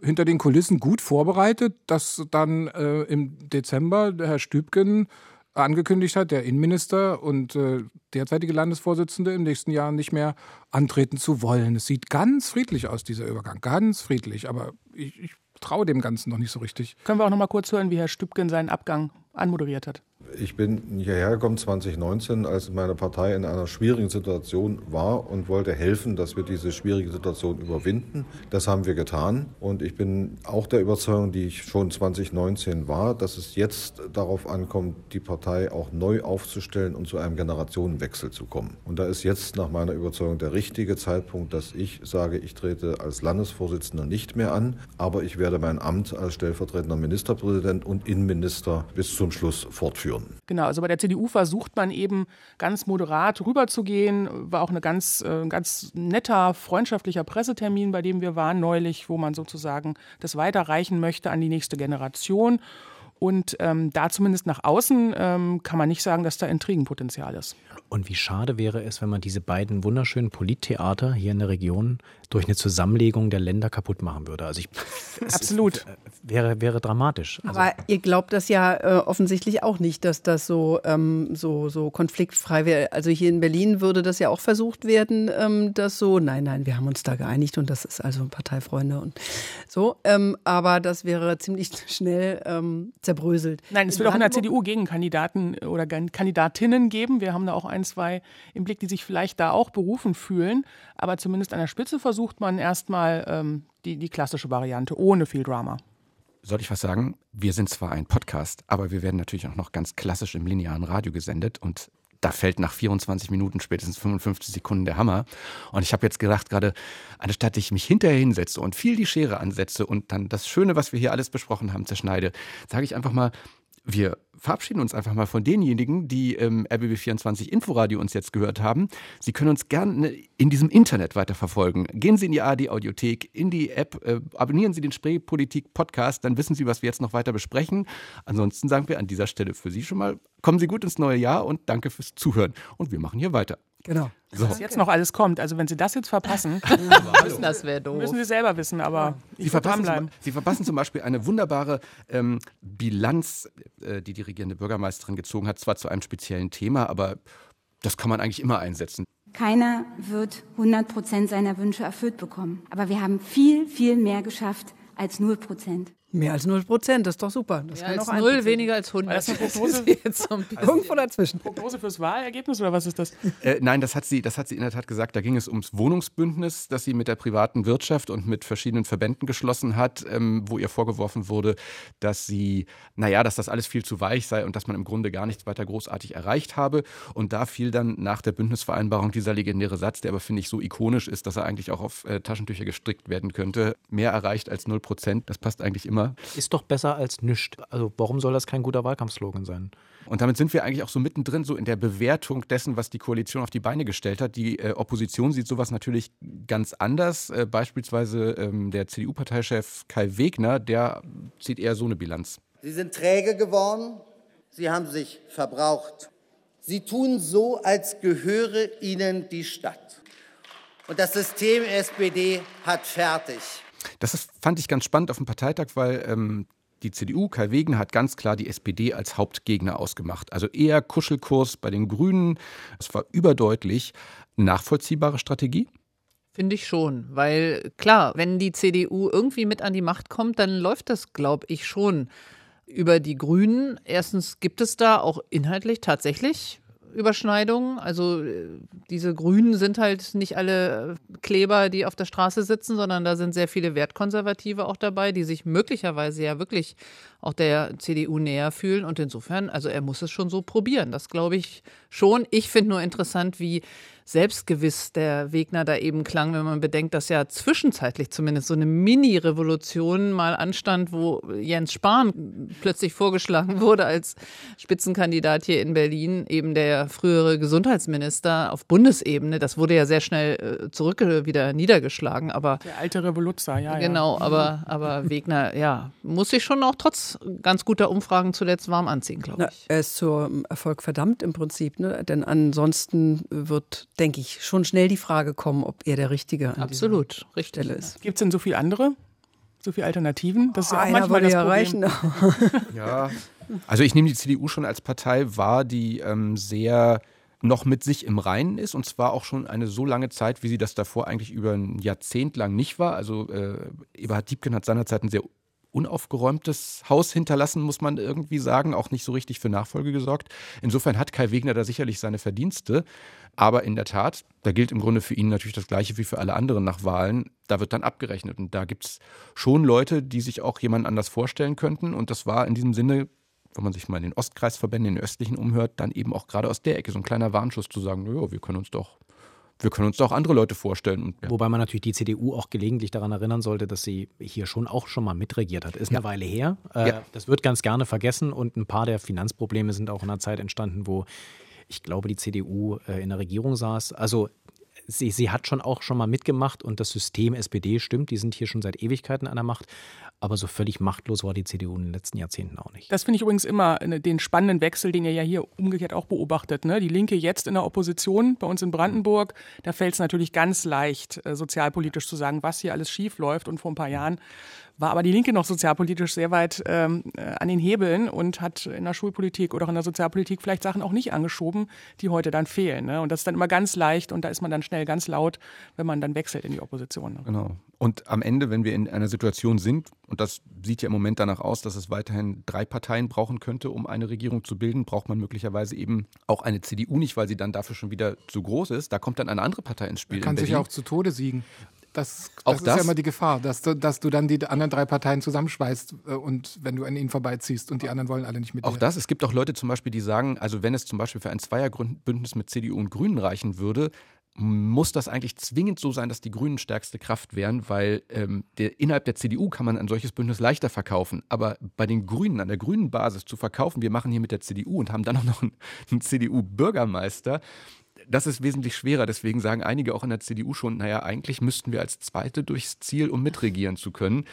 hinter den Kulissen gut vorbereitet, dass dann äh, im Dezember Herr Stübgen angekündigt hat, der Innenminister und äh, derzeitige Landesvorsitzende im nächsten Jahr nicht mehr antreten zu wollen. Es sieht ganz friedlich aus, dieser Übergang. Ganz friedlich. Aber ich, ich traue dem Ganzen noch nicht so richtig. Können wir auch noch mal kurz hören, wie Herr Stübgen seinen Abgang anmoderiert hat? Ich bin hierher gekommen 2019, als meine Partei in einer schwierigen Situation war und wollte helfen, dass wir diese schwierige Situation überwinden. Das haben wir getan. Und ich bin auch der Überzeugung, die ich schon 2019 war, dass es jetzt darauf ankommt, die Partei auch neu aufzustellen und zu einem Generationenwechsel zu kommen. Und da ist jetzt nach meiner Überzeugung der richtige Zeitpunkt, dass ich sage, ich trete als Landesvorsitzender nicht mehr an, aber ich werde mein Amt als stellvertretender Ministerpräsident und Innenminister bis zum Schluss fortführen führen. Genau, also bei der CDU versucht man eben ganz moderat rüberzugehen. War auch ein ganz, äh, ganz netter, freundschaftlicher Pressetermin, bei dem wir waren neulich, wo man sozusagen das weiterreichen möchte an die nächste Generation. Und ähm, da zumindest nach außen ähm, kann man nicht sagen, dass da Intrigenpotenzial ist. Und wie schade wäre es, wenn man diese beiden wunderschönen Polittheater hier in der Region durch eine Zusammenlegung der Länder kaputt machen würde. Also ich, Absolut. wäre, wäre dramatisch. Also Aber ihr glaubt das ja äh, offensichtlich auch nicht, dass das so, ähm, so, so konfliktfrei wäre. Also hier in Berlin würde das ja auch versucht werden, ähm, dass so, nein, nein, wir haben uns da geeinigt und das ist also Parteifreunde und so. Ähm, aber das wäre ziemlich schnell ähm, zerbröselt. Nein, es wird auch in der CDU Gegenkandidaten oder Kandidatinnen geben. Wir haben da auch ein, zwei im Blick, die sich vielleicht da auch berufen fühlen. Aber zumindest an der Spitze versucht man erstmal ähm, die, die klassische Variante ohne viel Drama. Soll ich was sagen? Wir sind zwar ein Podcast, aber wir werden natürlich auch noch ganz klassisch im linearen Radio gesendet und da fällt nach 24 Minuten, spätestens 55 Sekunden der Hammer. Und ich habe jetzt gedacht, gerade anstatt ich mich hinterher hinsetze und viel die Schere ansetze und dann das Schöne, was wir hier alles besprochen haben, zerschneide, sage ich einfach mal, wir verabschieden uns einfach mal von denjenigen, die im RBB24 Inforadio uns jetzt gehört haben. Sie können uns gerne in diesem Internet weiterverfolgen. Gehen Sie in die ARD Audiothek, in die App, äh, abonnieren Sie den Spreepolitik Podcast, dann wissen Sie, was wir jetzt noch weiter besprechen. Ansonsten sagen wir an dieser Stelle für Sie schon mal, kommen Sie gut ins neue Jahr und danke fürs Zuhören. Und wir machen hier weiter. Genau. So. Was jetzt noch alles kommt. Also wenn Sie das jetzt verpassen, das wäre doof. Müssen Sie selber wissen, aber Sie verpassen, zum, Sie verpassen zum Beispiel eine wunderbare ähm, Bilanz, äh, die die regierende Bürgermeisterin gezogen hat, zwar zu einem speziellen Thema, aber das kann man eigentlich immer einsetzen. Keiner wird 100 Prozent seiner Wünsche erfüllt bekommen. Aber wir haben viel, viel mehr geschafft als 0 Prozent. Mehr als 0 Prozent, das ist doch super. Das Mehr als 0, weniger als 100. Das ist Prognose, jetzt so Irgendwo dazwischen. Prognose fürs Wahlergebnis oder was ist das? Äh, nein, das hat, sie, das hat sie in der Tat gesagt. Da ging es ums Wohnungsbündnis, das sie mit der privaten Wirtschaft und mit verschiedenen Verbänden geschlossen hat, ähm, wo ihr vorgeworfen wurde, dass sie, naja, dass das alles viel zu weich sei und dass man im Grunde gar nichts weiter großartig erreicht habe. Und da fiel dann nach der Bündnisvereinbarung dieser legendäre Satz, der aber, finde ich, so ikonisch ist, dass er eigentlich auch auf äh, Taschentücher gestrickt werden könnte. Mehr erreicht als 0 Prozent, das passt eigentlich immer immer. Ist doch besser als nichts. Also warum soll das kein guter Wahlkampfslogan sein? Und damit sind wir eigentlich auch so mittendrin, so in der Bewertung dessen, was die Koalition auf die Beine gestellt hat. Die äh, Opposition sieht sowas natürlich ganz anders. Äh, beispielsweise ähm, der CDU-Parteichef Kai Wegner, der zieht eher so eine Bilanz. Sie sind träge geworden, sie haben sich verbraucht. Sie tun so, als gehöre ihnen die Stadt. Und das System SPD hat fertig. Das ist, fand ich ganz spannend auf dem Parteitag, weil ähm, die CDU, Kai Wegen, hat ganz klar die SPD als Hauptgegner ausgemacht. Also eher Kuschelkurs bei den Grünen. Es war überdeutlich. Nachvollziehbare Strategie? Finde ich schon, weil klar, wenn die CDU irgendwie mit an die Macht kommt, dann läuft das, glaube ich, schon über die Grünen. Erstens gibt es da auch inhaltlich tatsächlich Überschneidungen. Also äh, diese Grünen sind halt nicht alle äh, Kleber, die auf der Straße sitzen, sondern da sind sehr viele Wertkonservative auch dabei, die sich möglicherweise ja wirklich auch der CDU näher fühlen. Und insofern, also er muss es schon so probieren. Das glaube ich schon. Ich finde nur interessant, wie selbstgewiss der Wegner da eben klang, wenn man bedenkt, dass ja zwischenzeitlich zumindest so eine Mini-Revolution mal anstand, wo Jens Spahn plötzlich vorgeschlagen wurde als Spitzenkandidat hier in Berlin, eben der frühere Gesundheitsminister auf Bundesebene. Das wurde ja sehr schnell äh, zurück wieder niedergeschlagen, aber der alte Revoluzzer, ja. Genau, ja. aber, aber Wegner, ja, muss sich schon auch trotz ganz guter Umfragen zuletzt warm anziehen, glaube ich. Na, er ist zum Erfolg verdammt im Prinzip, ne? denn ansonsten wird, denke ich, schon schnell die Frage kommen, ob er der Richtige an Absolut, richtig Stelle ist. Gibt es denn so viele andere? So viele Alternativen? Das ist ja auch Einer manchmal das ja Problem. Ja, also ich nehme die CDU schon als Partei wahr, die ähm, sehr noch mit sich im Reinen ist und zwar auch schon eine so lange Zeit, wie sie das davor eigentlich über ein Jahrzehnt lang nicht war. Also äh, Eberhard Diebken hat seinerzeit ein sehr unaufgeräumtes Haus hinterlassen, muss man irgendwie sagen, auch nicht so richtig für Nachfolge gesorgt. Insofern hat Kai Wegner da sicherlich seine Verdienste. Aber in der Tat, da gilt im Grunde für ihn natürlich das Gleiche wie für alle anderen nach Wahlen. Da wird dann abgerechnet. Und da gibt es schon Leute, die sich auch jemand anders vorstellen könnten. Und das war in diesem Sinne, wenn man sich mal in den Ostkreisverbänden, in den östlichen umhört, dann eben auch gerade aus der Ecke so ein kleiner Warnschuss zu sagen, naja, wir können uns doch wir können uns da auch andere Leute vorstellen. Und, ja. Wobei man natürlich die CDU auch gelegentlich daran erinnern sollte, dass sie hier schon auch schon mal mitregiert hat. Ist eine Weile her. Äh, Ja. Das wird ganz gerne vergessen und ein paar der Finanzprobleme sind auch in einer Zeit entstanden, wo ich glaube, die CDU äh, in der Regierung saß. Also sie, sie hat schon auch schon mal mitgemacht und das System SPD stimmt, die sind hier schon seit Ewigkeiten an der Macht. Aber so völlig machtlos war die CDU in den letzten Jahrzehnten auch nicht. Das finde ich übrigens immer den spannenden Wechsel, den ihr ja hier umgekehrt auch beobachtet. Ne? Die Linke jetzt in der Opposition, bei uns in Brandenburg, da fällt es natürlich ganz leicht, äh, sozialpolitisch zu sagen, was hier alles schief läuft. Und vor ein paar Jahren war aber die Linke noch sozialpolitisch sehr weit ähm, äh, an den Hebeln und hat in der Schulpolitik oder auch in der Sozialpolitik vielleicht Sachen auch nicht angeschoben, die heute dann fehlen. Ne? Und das ist dann immer ganz leicht und da ist man dann schnell ganz laut, wenn man dann wechselt in die Opposition. Ne? Genau. Und am Ende, wenn wir in einer Situation sind, und das sieht ja im Moment danach aus, dass es weiterhin drei Parteien brauchen könnte, um eine Regierung zu bilden, braucht man möglicherweise eben auch eine CDU nicht, weil sie dann dafür schon wieder zu groß ist. Da kommt dann eine andere Partei ins Spiel. Man kann in sich ja auch zu Tode siegen. Das, das ist das? ja immer die Gefahr, dass du, dass du dann die anderen drei Parteien zusammenschweißt äh, und wenn du an ihnen vorbeiziehst und die anderen wollen alle nicht mit Auch dir. das, es gibt auch Leute zum Beispiel, die sagen, also wenn es zum Beispiel für ein Zweierbündnis mit CDU und Grünen reichen würde, muss das eigentlich zwingend so sein, dass die Grünen stärkste Kraft wären, weil ähm, der, innerhalb der CDU kann man ein solches Bündnis leichter verkaufen. Aber bei den Grünen, an der grünen Basis zu verkaufen, wir machen hier mit der CDU und haben dann auch noch einen, einen CDU-Bürgermeister, das ist wesentlich schwerer. Deswegen sagen einige auch in der CDU schon, naja, eigentlich müssten wir als Zweite durchs Ziel, um mitregieren zu können.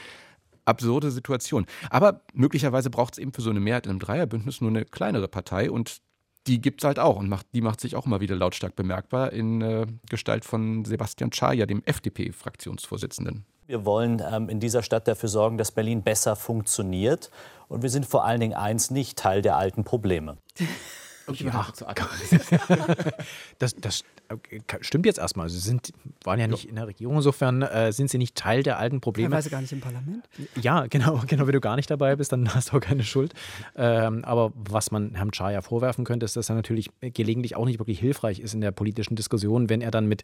Absurde Situation. Aber möglicherweise braucht es eben für so eine Mehrheit in einem Dreierbündnis nur eine kleinere Partei und die gibt es halt auch und macht, die macht sich auch mal wieder lautstark bemerkbar in äh, Gestalt von Sebastian Czaja, dem FDP-Fraktionsvorsitzenden. Wir wollen ähm, in dieser Stadt dafür sorgen, dass Berlin besser funktioniert. Und wir sind vor allen Dingen eins nicht Teil der alten Probleme. Ja, das, das äh, stimmt jetzt erstmal. Sie sind, waren ja nicht in der Regierung, insofern äh, sind sie nicht Teil der alten Probleme. Teilweise gar nicht im Parlament. Ja, genau, genau. Wenn du gar nicht dabei bist, dann hast du auch keine Schuld. Ähm, aber was man Herrn Chaya vorwerfen könnte, ist, dass er natürlich gelegentlich auch nicht wirklich hilfreich ist in der politischen Diskussion, wenn er dann mit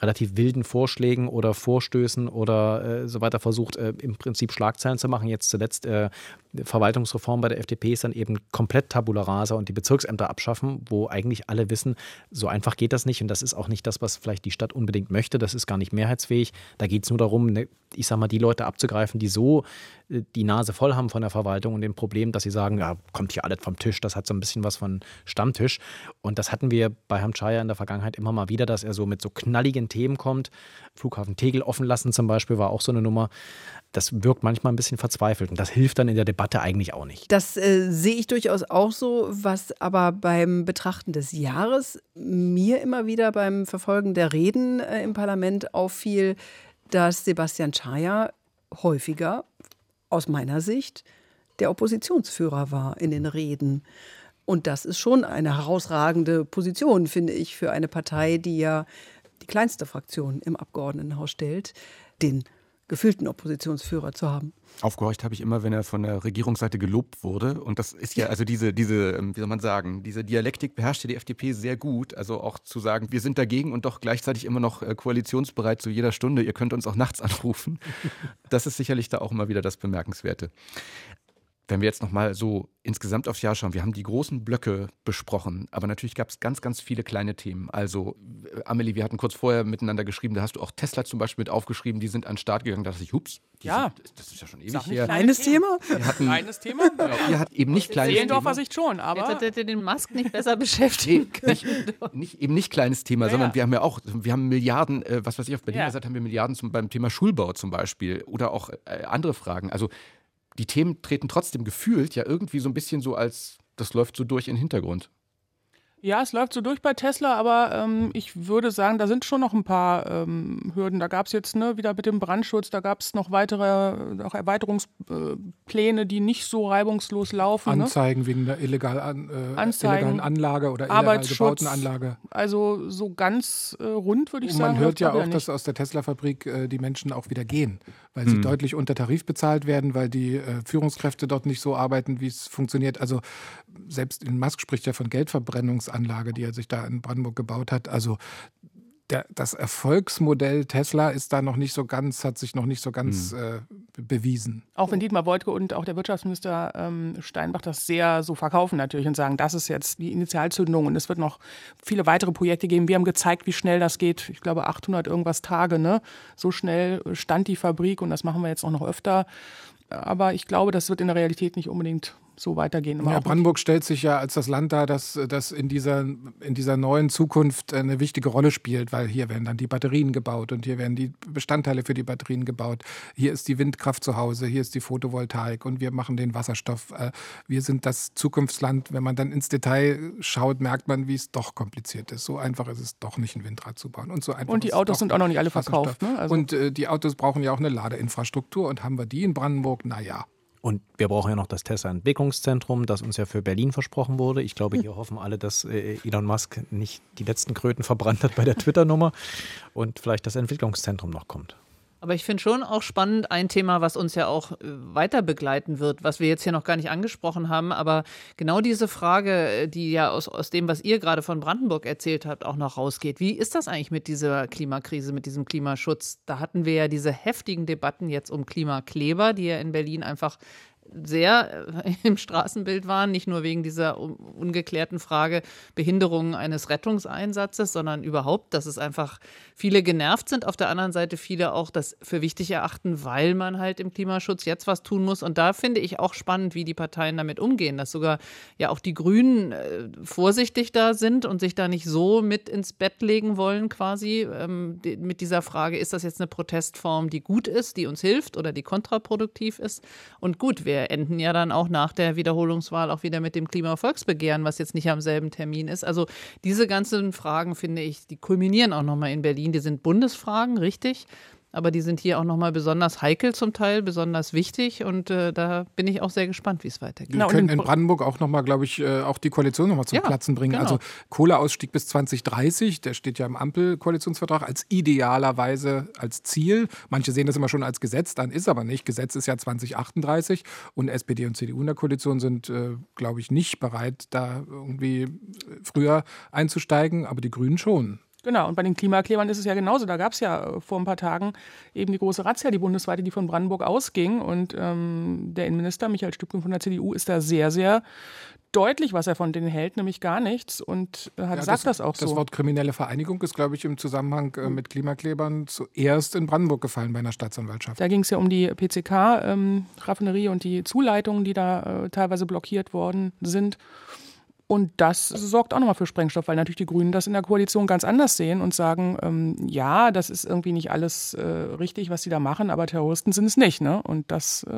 relativ wilden Vorschlägen oder Vorstößen oder äh, so weiter versucht, äh, im Prinzip Schlagzeilen zu machen. Jetzt zuletzt äh, Verwaltungsreform bei der FDP ist dann eben komplett Tabula rasa und die Bezirksämter abschaffen, wo eigentlich alle wissen, so einfach geht das nicht und das ist auch nicht das, was vielleicht die Stadt unbedingt möchte. Das ist gar nicht mehrheitsfähig. Da geht es nur darum, ne, ich sag mal, die Leute abzugreifen, die so die Nase voll haben von der Verwaltung und dem Problem, dass sie sagen, ja, kommt hier alles vom Tisch. Das hat so ein bisschen was von Stammtisch. Und das hatten wir bei Herrn Chaya in der Vergangenheit immer mal wieder, dass er so mit so knalligen Themen kommt. Flughafen Tegel offen lassen zum Beispiel war auch so eine Nummer. Das wirkt manchmal ein bisschen verzweifelt und das hilft dann in der Debatte eigentlich auch nicht. Das äh, sehe ich durchaus auch so, was aber beim Betrachten des Jahres mir immer wieder beim Verfolgen der Reden äh, im Parlament auffiel, dass Sebastian Czaja häufiger aus meiner Sicht der Oppositionsführer war in den Reden. Und das ist schon eine herausragende Position, finde ich, für eine Partei, die ja die kleinste Fraktion im Abgeordnetenhaus stellt, den gefühlten Oppositionsführer zu haben. Aufgehorcht habe ich immer, wenn er von der Regierungsseite gelobt wurde. Und das ist ja, also diese, diese, ähm, wie soll man sagen, diese Dialektik beherrscht ja die FDP sehr gut. Also auch zu sagen, wir sind dagegen und doch gleichzeitig immer noch äh, koalitionsbereit zu jeder Stunde. Ihr könnt uns auch nachts anrufen. Das ist sicherlich da auch immer wieder das Bemerkenswerte. Wenn wir jetzt nochmal so insgesamt aufs Jahr schauen, wir haben die großen Blöcke besprochen, aber natürlich gab es ganz, ganz viele kleine Themen. Also, äh, Amelie, wir hatten kurz vorher miteinander geschrieben, da hast du auch Tesla zum Beispiel mit aufgeschrieben, die sind an den Start gegangen. Da dachte ich, hups, ja. Sind, das ist ja schon ewig her. Kleines Thema? Wir hatten, Kleines Thema? Genau, ihr hat eben nicht kleines Seelendorfer Thema. Sicht schon, aber. Jetzt hättet ihr den Musk nicht besser beschäftigen können. Nicht, nicht, eben nicht kleines Thema, Ja, sondern ja. wir haben ja auch, wir haben Milliarden, äh, was weiß ich, auf Berliner Ja. Seite haben wir Milliarden zum, beim Thema Schulbau zum Beispiel oder auch äh, andere Fragen. Also die Themen treten trotzdem gefühlt ja irgendwie so ein bisschen so als, das läuft so durch in den Hintergrund. Ja, es läuft so durch bei Tesla, aber ähm, ich würde sagen, da sind schon noch ein paar ähm, Hürden. Da gab es jetzt ne, wieder mit dem Brandschutz, da gab es noch weitere auch Erweiterungspläne, die nicht so reibungslos laufen. Ne? Anzeigen wegen der illegal an, äh, Anzeigen, illegalen Anlage oder illegal Arbeitsschutz, gebauten Anlage. Also so ganz äh, rund würde ich Und sagen. man hört ja auch, nicht. dass aus der Tesla-Fabrik äh, die Menschen auch wieder gehen, weil sie Mhm. deutlich unter Tarif bezahlt werden, weil die äh, Führungskräfte dort nicht so arbeiten, wie es funktioniert. Also selbst in Musk spricht ja von Geldverbrennungsanlage, die er sich da in Brandenburg gebaut hat. Also der, das Erfolgsmodell Tesla ist da noch nicht so ganz, hat sich noch nicht so ganz Mhm. äh, be- bewiesen. Auch wenn Dietmar Woidke und auch der Wirtschaftsminister ähm, Steinbach das sehr so verkaufen natürlich und sagen, das ist jetzt die Initialzündung und es wird noch viele weitere Projekte geben. Wir haben gezeigt, wie schnell das geht. Ich glaube 800 irgendwas Tage. Ne? So schnell stand die Fabrik und das machen wir jetzt auch noch öfter. Aber ich glaube, das wird in der Realität nicht unbedingt so weitergehen. Ja, Brandenburg stellt sich ja als das Land dar, das, das in, dieser, in dieser neuen Zukunft eine wichtige Rolle spielt, weil hier werden dann die Batterien gebaut und hier werden die Bestandteile für die Batterien gebaut. Hier ist die Windkraft zu Hause, hier ist die Photovoltaik und wir machen den Wasserstoff. Äh, Wir sind das Zukunftsland. Wenn man dann ins Detail schaut, merkt man, wie es doch kompliziert ist. So einfach ist es doch nicht, ein Windrad zu bauen. Und, so einfach Und die Autos sind auch noch nicht alle verkauft, ne? Also- und äh, die Autos brauchen ja auch eine Ladeinfrastruktur. Und haben wir die in Brandenburg? Naja. Und wir brauchen ja noch das Tesla-Entwicklungszentrum, das uns ja für Berlin versprochen wurde. Ich glaube, hier hoffen alle, dass äh, Elon Musk nicht die letzten Kröten verbrannt hat bei der Twitter-Nummer und vielleicht das Entwicklungszentrum noch kommt. Aber ich finde schon auch spannend ein Thema, was uns ja auch äh, weiter begleiten wird, was wir jetzt hier noch gar nicht angesprochen haben. Aber genau diese Frage, äh, die ja aus, aus dem, was ihr gerade von Brandenburg erzählt habt, auch noch rausgeht. Wie ist das eigentlich mit dieser Klimakrise, mit diesem Klimaschutz? Da hatten wir ja diese heftigen Debatten jetzt um Klimakleber, die ja in Berlin einfach sehr äh, im Straßenbild waren, nicht nur wegen dieser un- ungeklärten Frage Behinderung eines Rettungseinsatzes, sondern überhaupt, dass es einfach viele genervt sind, auf der anderen Seite viele auch das für wichtig erachten, weil man halt im Klimaschutz jetzt was tun muss. Und da finde ich auch spannend, wie die Parteien damit umgehen, dass sogar ja auch die Grünen äh, vorsichtig da sind und sich da nicht so mit ins Bett legen wollen, quasi ähm, die, mit dieser Frage, ist das jetzt eine Protestform, die gut ist, die uns hilft oder die kontraproduktiv ist? Und gut, wir enden ja dann auch nach der Wiederholungswahl auch wieder mit dem Klimavolksbegehren, was jetzt nicht am selben Termin ist. Also diese ganzen Fragen, finde ich, die kulminieren auch nochmal in Berlin. Die sind Bundesfragen, richtig. Aber die sind hier auch nochmal besonders heikel zum Teil, besonders wichtig. Und äh, da bin ich auch sehr gespannt, wie es weitergeht. Wir können in Brandenburg auch nochmal, glaube ich, äh, auch die Koalition nochmal zum Ja, Platzen bringen. genau. Also Kohleausstieg bis 2030, der steht ja im Ampelkoalitionsvertrag als idealerweise als Ziel. Manche sehen das immer schon als Gesetz, dann ist aber nicht. Gesetz ist ja 2038 und SPD und CDU in der Koalition sind, äh, glaube ich, nicht bereit, da irgendwie früher einzusteigen, aber die Grünen schon. Genau, und bei den Klimaklebern ist es ja genauso. Da gab es ja äh, vor ein paar Tagen eben die große Razzia, die bundesweite, die von Brandenburg ausging. Und ähm, der Innenminister Michael Stübken von der CDU ist da sehr, sehr deutlich, was er von denen hält, nämlich gar nichts. Und äh, hat, Ja, sagt das, auch Das so. Wort kriminelle Vereinigung ist, glaube ich, im Zusammenhang äh, mit Klimaklebern zuerst in Brandenburg gefallen bei einer Staatsanwaltschaft. Da ging es ja um die PCK-Raffinerie und die Zuleitungen, die da äh, teilweise blockiert worden sind. Und das sorgt auch nochmal für Sprengstoff, weil natürlich die Grünen das in der Koalition ganz anders sehen und sagen, ähm, ja, das ist irgendwie nicht alles äh, richtig, was sie da machen, aber Terroristen sind es nicht. Ne? Und das äh,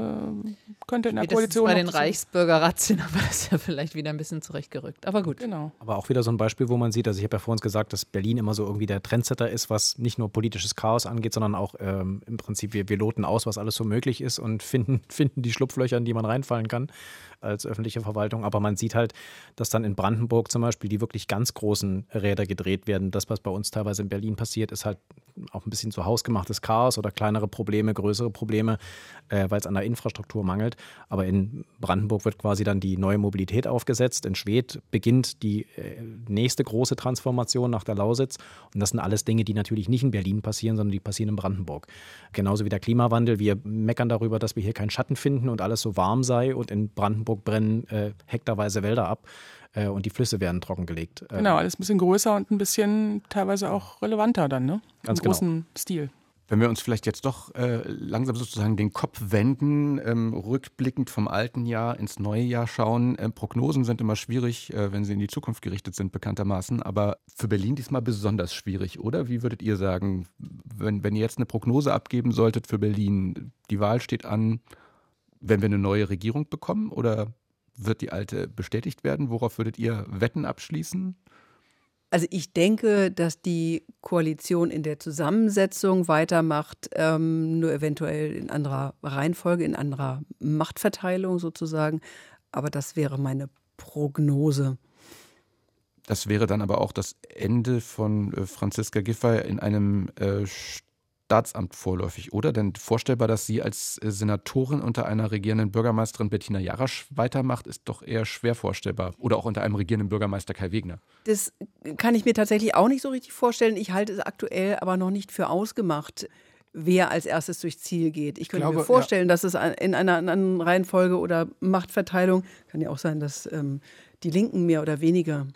könnte in der Koalition. bei den Reichsbürgerrazzien, aber das ist ja vielleicht wieder ein bisschen zurechtgerückt. Aber gut. Genau. Aber auch wieder so ein Beispiel, wo man sieht, also ich habe ja vor uns gesagt, dass Berlin immer so irgendwie der Trendsetter ist, was nicht nur politisches Chaos angeht, sondern auch ähm, im Prinzip, wir, wir loten aus, was alles so möglich ist und finden, finden die Schlupflöcher, in die man reinfallen kann als öffentliche Verwaltung. Aber man sieht halt, dass dann in Brandenburg zum Beispiel die wirklich ganz großen Räder gedreht werden. Das, was bei uns teilweise in Berlin passiert, ist halt auch ein bisschen zu hausgemachtes Chaos oder kleinere Probleme, größere Probleme, äh, weil es an der Infrastruktur mangelt. Aber in Brandenburg wird quasi dann die neue Mobilität aufgesetzt. In Schwedt beginnt die äh, nächste große Transformation nach der Lausitz. Und das sind alles Dinge, die natürlich nicht in Berlin passieren, sondern die passieren in Brandenburg. Genauso wie der Klimawandel. Wir meckern darüber, dass wir hier keinen Schatten finden und alles so warm sei. Und in Brandenburg brennen äh, hektarweise Wälder ab äh, und die Flüsse werden trockengelegt. Äh, genau, alles ein bisschen größer und ein bisschen teilweise auch relevanter dann, ne? Ganz Im großen genau. Stil. Wenn wir uns vielleicht jetzt doch äh, langsam sozusagen den Kopf wenden, ähm, rückblickend vom alten Jahr ins neue Jahr schauen. Ähm, Prognosen sind immer schwierig, äh, wenn sie in die Zukunft gerichtet sind, bekanntermaßen. Aber für Berlin diesmal besonders schwierig, oder? Wie würdet ihr sagen, wenn, wenn ihr jetzt eine Prognose abgeben solltet für Berlin, die Wahl steht an, wenn wir eine neue Regierung bekommen oder wird die alte bestätigt werden? Worauf würdet ihr Wetten abschließen? Also ich denke, dass die Koalition in der Zusammensetzung weitermacht, ähm, nur eventuell in anderer Reihenfolge, in anderer Machtverteilung sozusagen. Aber das wäre meine Prognose. Das wäre dann aber auch das Ende von äh, Franziska Giffey in einem äh, Staatsamt vorläufig, oder? Denn vorstellbar, dass sie als äh, Senatorin unter einer regierenden Bürgermeisterin Bettina Jarasch weitermacht, ist doch eher schwer vorstellbar. Oder auch unter einem regierenden Bürgermeister Kai Wegner. Das kann ich mir tatsächlich auch nicht so richtig vorstellen. Ich halte es aktuell aber noch nicht für ausgemacht wer als erstes durchs Ziel geht. Ich könnte glaube, mir vorstellen, ja. dass es in einer anderen Reihenfolge oder Machtverteilung, kann ja auch sein, dass ähm, die Linken mehr oder weniger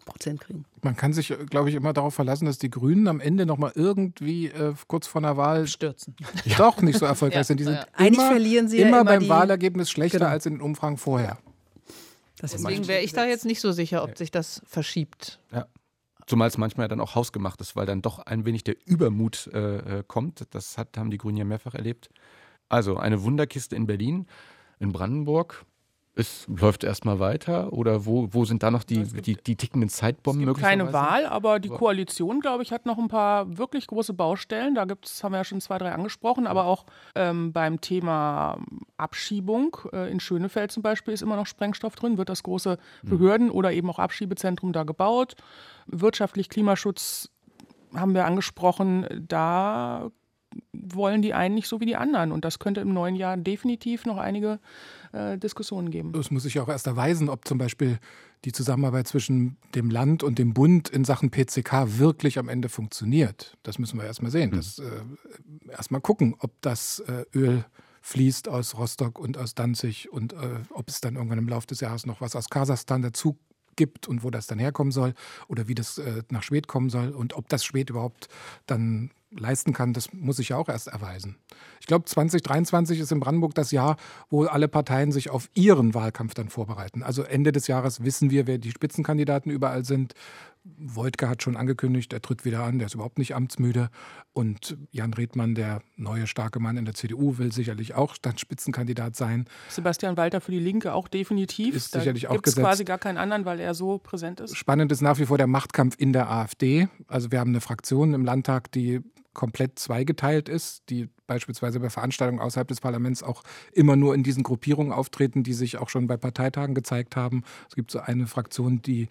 Prozent kriegen. Man kann sich, glaube ich, immer darauf verlassen, dass die Grünen am Ende noch mal irgendwie äh, kurz vor der Wahl stürzen. Doch nicht so erfolgreich ja, sind. Die sind ja. Eigentlich immer, verlieren sie immer, ja immer beim die, Wahlergebnis schlechter genau. als in den Umfragen vorher. Deswegen wäre ich da jetzt nicht so sicher, ob sich das verschiebt. Ja. Zumal es manchmal dann auch hausgemacht ist, weil dann doch ein wenig der Übermut äh, äh, kommt. Das hat, haben die Grünen ja mehrfach erlebt. Also eine Wunderkiste in Berlin, in Brandenburg es läuft erstmal weiter oder wo, wo sind da noch die, die, die tickenden Zeitbomben es gibt Keine Wahl, aber die Koalition, glaube ich, hat noch ein paar wirklich große Baustellen. Da gibt's, haben wir ja schon zwei, drei angesprochen, aber auch ähm, beim Thema Abschiebung äh, in Schönefeld zum Beispiel ist immer noch Sprengstoff drin, wird das große mhm. Behörden- oder eben auch Abschiebezentrum da gebaut. Wirtschaftlich Klimaschutz haben wir angesprochen, da wollen die einen nicht so wie die anderen. Und das könnte im neuen Jahr definitiv noch einige äh, Diskussionen geben. Es muss sich auch erst erweisen, ob zum Beispiel die Zusammenarbeit zwischen dem Land und dem Bund in Sachen PCK wirklich am Ende funktioniert. Das müssen wir erst mal sehen. Mhm. Das, äh, erst mal gucken, ob das äh, Öl fließt aus Rostock und aus Danzig und äh, ob es dann irgendwann im Laufe des Jahres noch was aus Kasachstan dazu gibt und wo das dann herkommen soll oder wie das äh, nach Schwed kommen soll und ob das Schwed überhaupt dann leisten kann, das muss sich ja auch erst erweisen. Ich glaube, 2023 ist in Brandenburg das Jahr, wo alle Parteien sich auf ihren Wahlkampf dann vorbereiten. Also Ende des Jahres wissen wir, wer die Spitzenkandidaten überall sind. Wojtke hat schon angekündigt, er tritt wieder an, der ist überhaupt nicht amtsmüde. Und Jan Redmann, der neue starke Mann in der CDU, will sicherlich auch dann Spitzenkandidat sein. Sebastian Walter für die Linke auch definitiv. Ist da sicherlich auch gesetzt. quasi gar keinen anderen, weil er so präsent ist. Spannend ist nach wie vor der Machtkampf in der AfD. Also wir haben eine Fraktion im Landtag, die komplett zweigeteilt ist, die beispielsweise bei Veranstaltungen außerhalb des Parlaments auch immer nur in diesen Gruppierungen auftreten, die sich auch schon bei Parteitagen gezeigt haben. Es gibt so eine Fraktion, die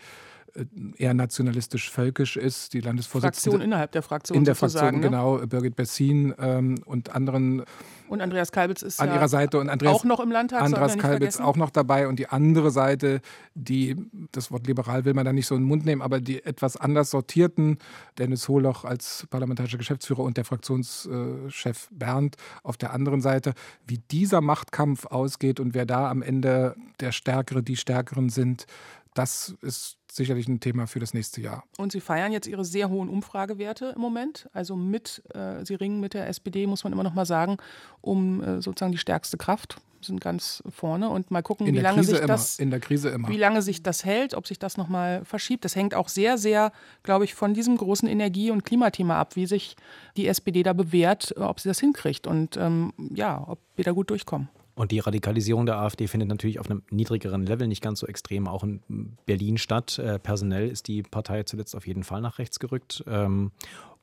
eher nationalistisch-völkisch ist, die Landesvorsitzende. Fraktion innerhalb der Fraktion In der Fraktion, ne? genau. Birgit Bessin ähm, und anderen. Und Andreas Kalbitz ist an ja ihrer Seite und Andreas, auch noch im Landtag. Andreas Kalbitz auch noch dabei und die andere Seite, die, das Wort liberal will man da nicht so in den Mund nehmen, aber die etwas anders sortierten, Dennis Holoch als parlamentarischer Geschäftsführer und der Fraktionschef Bernd auf der anderen Seite, wie dieser Machtkampf ausgeht und wer da am Ende der Stärkere, die Stärkeren sind, das ist sicherlich ein Thema für das nächste Jahr. Und Sie feiern jetzt Ihre sehr hohen Umfragewerte im Moment. Also mit, äh, Sie ringen mit der SPD, muss man immer noch mal sagen, um äh, sozusagen die stärkste Kraft sind ganz vorne und mal gucken, wie lange Krise sich das in der Krise immer. wie lange sich das hält, ob sich das noch mal verschiebt. Das hängt auch sehr sehr, glaube ich, von diesem großen Energie- und Klimathema ab, wie sich die SPD da bewährt, ob sie das hinkriegt und ähm, ja, ob wir da gut durchkommen. Und die Radikalisierung der AfD findet natürlich auf einem niedrigeren Level, nicht ganz so extrem, auch in Berlin statt. Äh, personell ist die Partei zuletzt auf jeden Fall nach rechts gerückt. Ähm,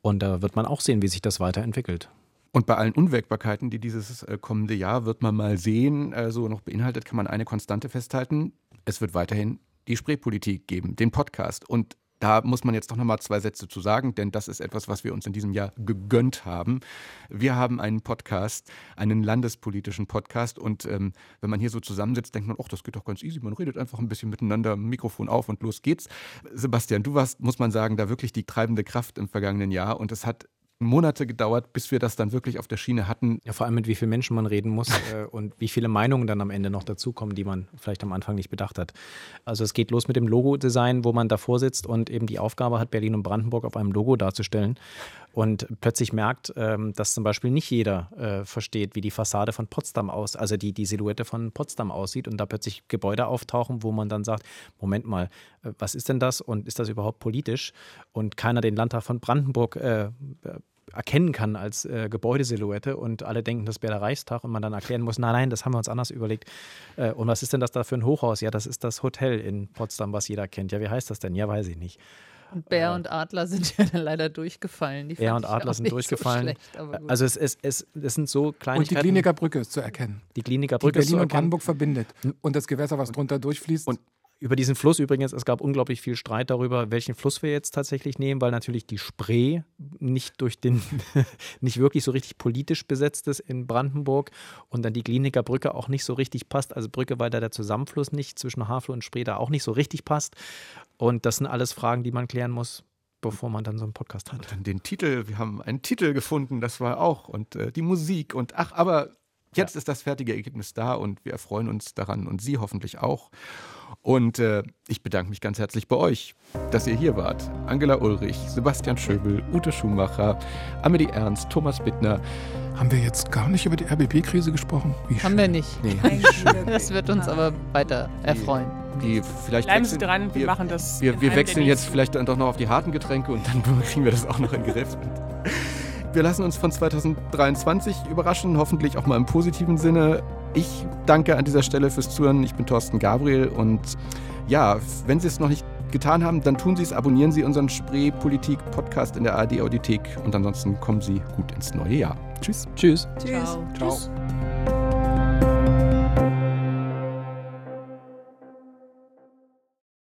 und da wird man auch sehen, wie sich das weiterentwickelt. Und bei allen Unwägbarkeiten, die dieses äh, kommende Jahr wird man mal sehen, äh, so noch beinhaltet, kann man eine Konstante festhalten. Es wird weiterhin die Spreepolitik geben, den Podcast. Und Da muss man jetzt doch noch mal zwei Sätze zu sagen, denn das ist etwas, was wir uns in diesem Jahr gegönnt haben. Wir haben einen Podcast, einen landespolitischen Podcast und ähm, wenn man hier so zusammensitzt, denkt man, ach, das geht doch ganz easy, man redet einfach ein bisschen miteinander, Mikrofon auf und los geht's. Sebastian, du warst, muss man sagen, da wirklich die treibende Kraft im vergangenen Jahr und es hat Monate gedauert, bis wir das dann wirklich auf der Schiene hatten. Ja, vor allem mit wie vielen Menschen man reden muss äh, und wie viele Meinungen dann am Ende noch dazukommen, die man vielleicht am Anfang nicht bedacht hat. Also es geht los mit dem Logo-Design, wo man davor sitzt und eben die Aufgabe hat, Berlin und Brandenburg auf einem Logo darzustellen und plötzlich merkt, ähm, dass zum Beispiel nicht jeder äh, versteht, wie die Fassade von Potsdam aus, also die, die Silhouette von Potsdam aussieht und da plötzlich Gebäude auftauchen, wo man dann sagt, Moment mal, äh, was ist denn das und ist das überhaupt politisch? Und keiner den Landtag von Brandenburg äh, erkennen kann als äh, Gebäudesilhouette und alle denken, das wäre der Reichstag und man dann erklären muss, nein, nein, das haben wir uns anders überlegt. Äh, und was ist denn das da für ein Hochhaus? Ja, das ist das Hotel in Potsdam, was jeder kennt. Ja, wie heißt das denn? Ja, weiß ich nicht. Und Bär und Adler sind ja dann leider durchgefallen. Die Bär und Adler sind durchgefallen. So schlecht, also es, es, es, es sind so Kleinigkeiten. Und die Kliniker Brücke ist zu erkennen. Die Kliniker Brücke die Berlin und Brandenburg verbindet. Und das Gewässer, was drunter durchfließt. Und über diesen Fluss übrigens, es gab unglaublich viel Streit darüber, welchen Fluss wir jetzt tatsächlich nehmen, weil natürlich die Spree nicht durch den, nicht wirklich so richtig politisch besetzt ist in Brandenburg und dann die Kliniker Brücke auch nicht so richtig passt. Also Brücke, weil da der Zusammenfluss nicht zwischen Havel und Spree da auch nicht so richtig passt. Und das sind alles Fragen, die man klären muss bevor man dann so einen Podcast hat. Und dann den Titel, wir haben einen Titel gefunden, das war auch und äh, die Musik und ach, aber jetzt ja. ist das fertige Ergebnis da und wir erfreuen uns daran und Sie hoffentlich auch. Und äh, ich bedanke mich ganz herzlich bei euch, dass ihr hier wart. Angela Ulrich, Sebastian Schöbel, Ute Schumacher, Amelie Ernst, Thomas Bittner. Haben wir jetzt gar nicht über die RBB-Krise gesprochen? Wie Haben schön. wir nicht. Nee. das wird uns aber weiter erfreuen. Die, vielleicht Bleiben Sie dran, wir, wir machen das. Wir, wir wechseln jetzt vielleicht dann doch noch auf die harten Getränke und dann kriegen wir das auch noch in den Griff. Wir lassen uns von 2023 überraschen, hoffentlich auch mal im positiven Sinne. Ich danke an dieser Stelle fürs Zuhören. Ich bin Thorsten Gabriel und ja, wenn Sie es noch nicht getan haben, dann tun Sie es, abonnieren Sie unseren Spree-Politik-Podcast in der ARD-Audiothek und ansonsten kommen Sie gut ins neue Jahr. Tschüss. Tschüss. Tschüss. Ciao. Ciao. Tschüss.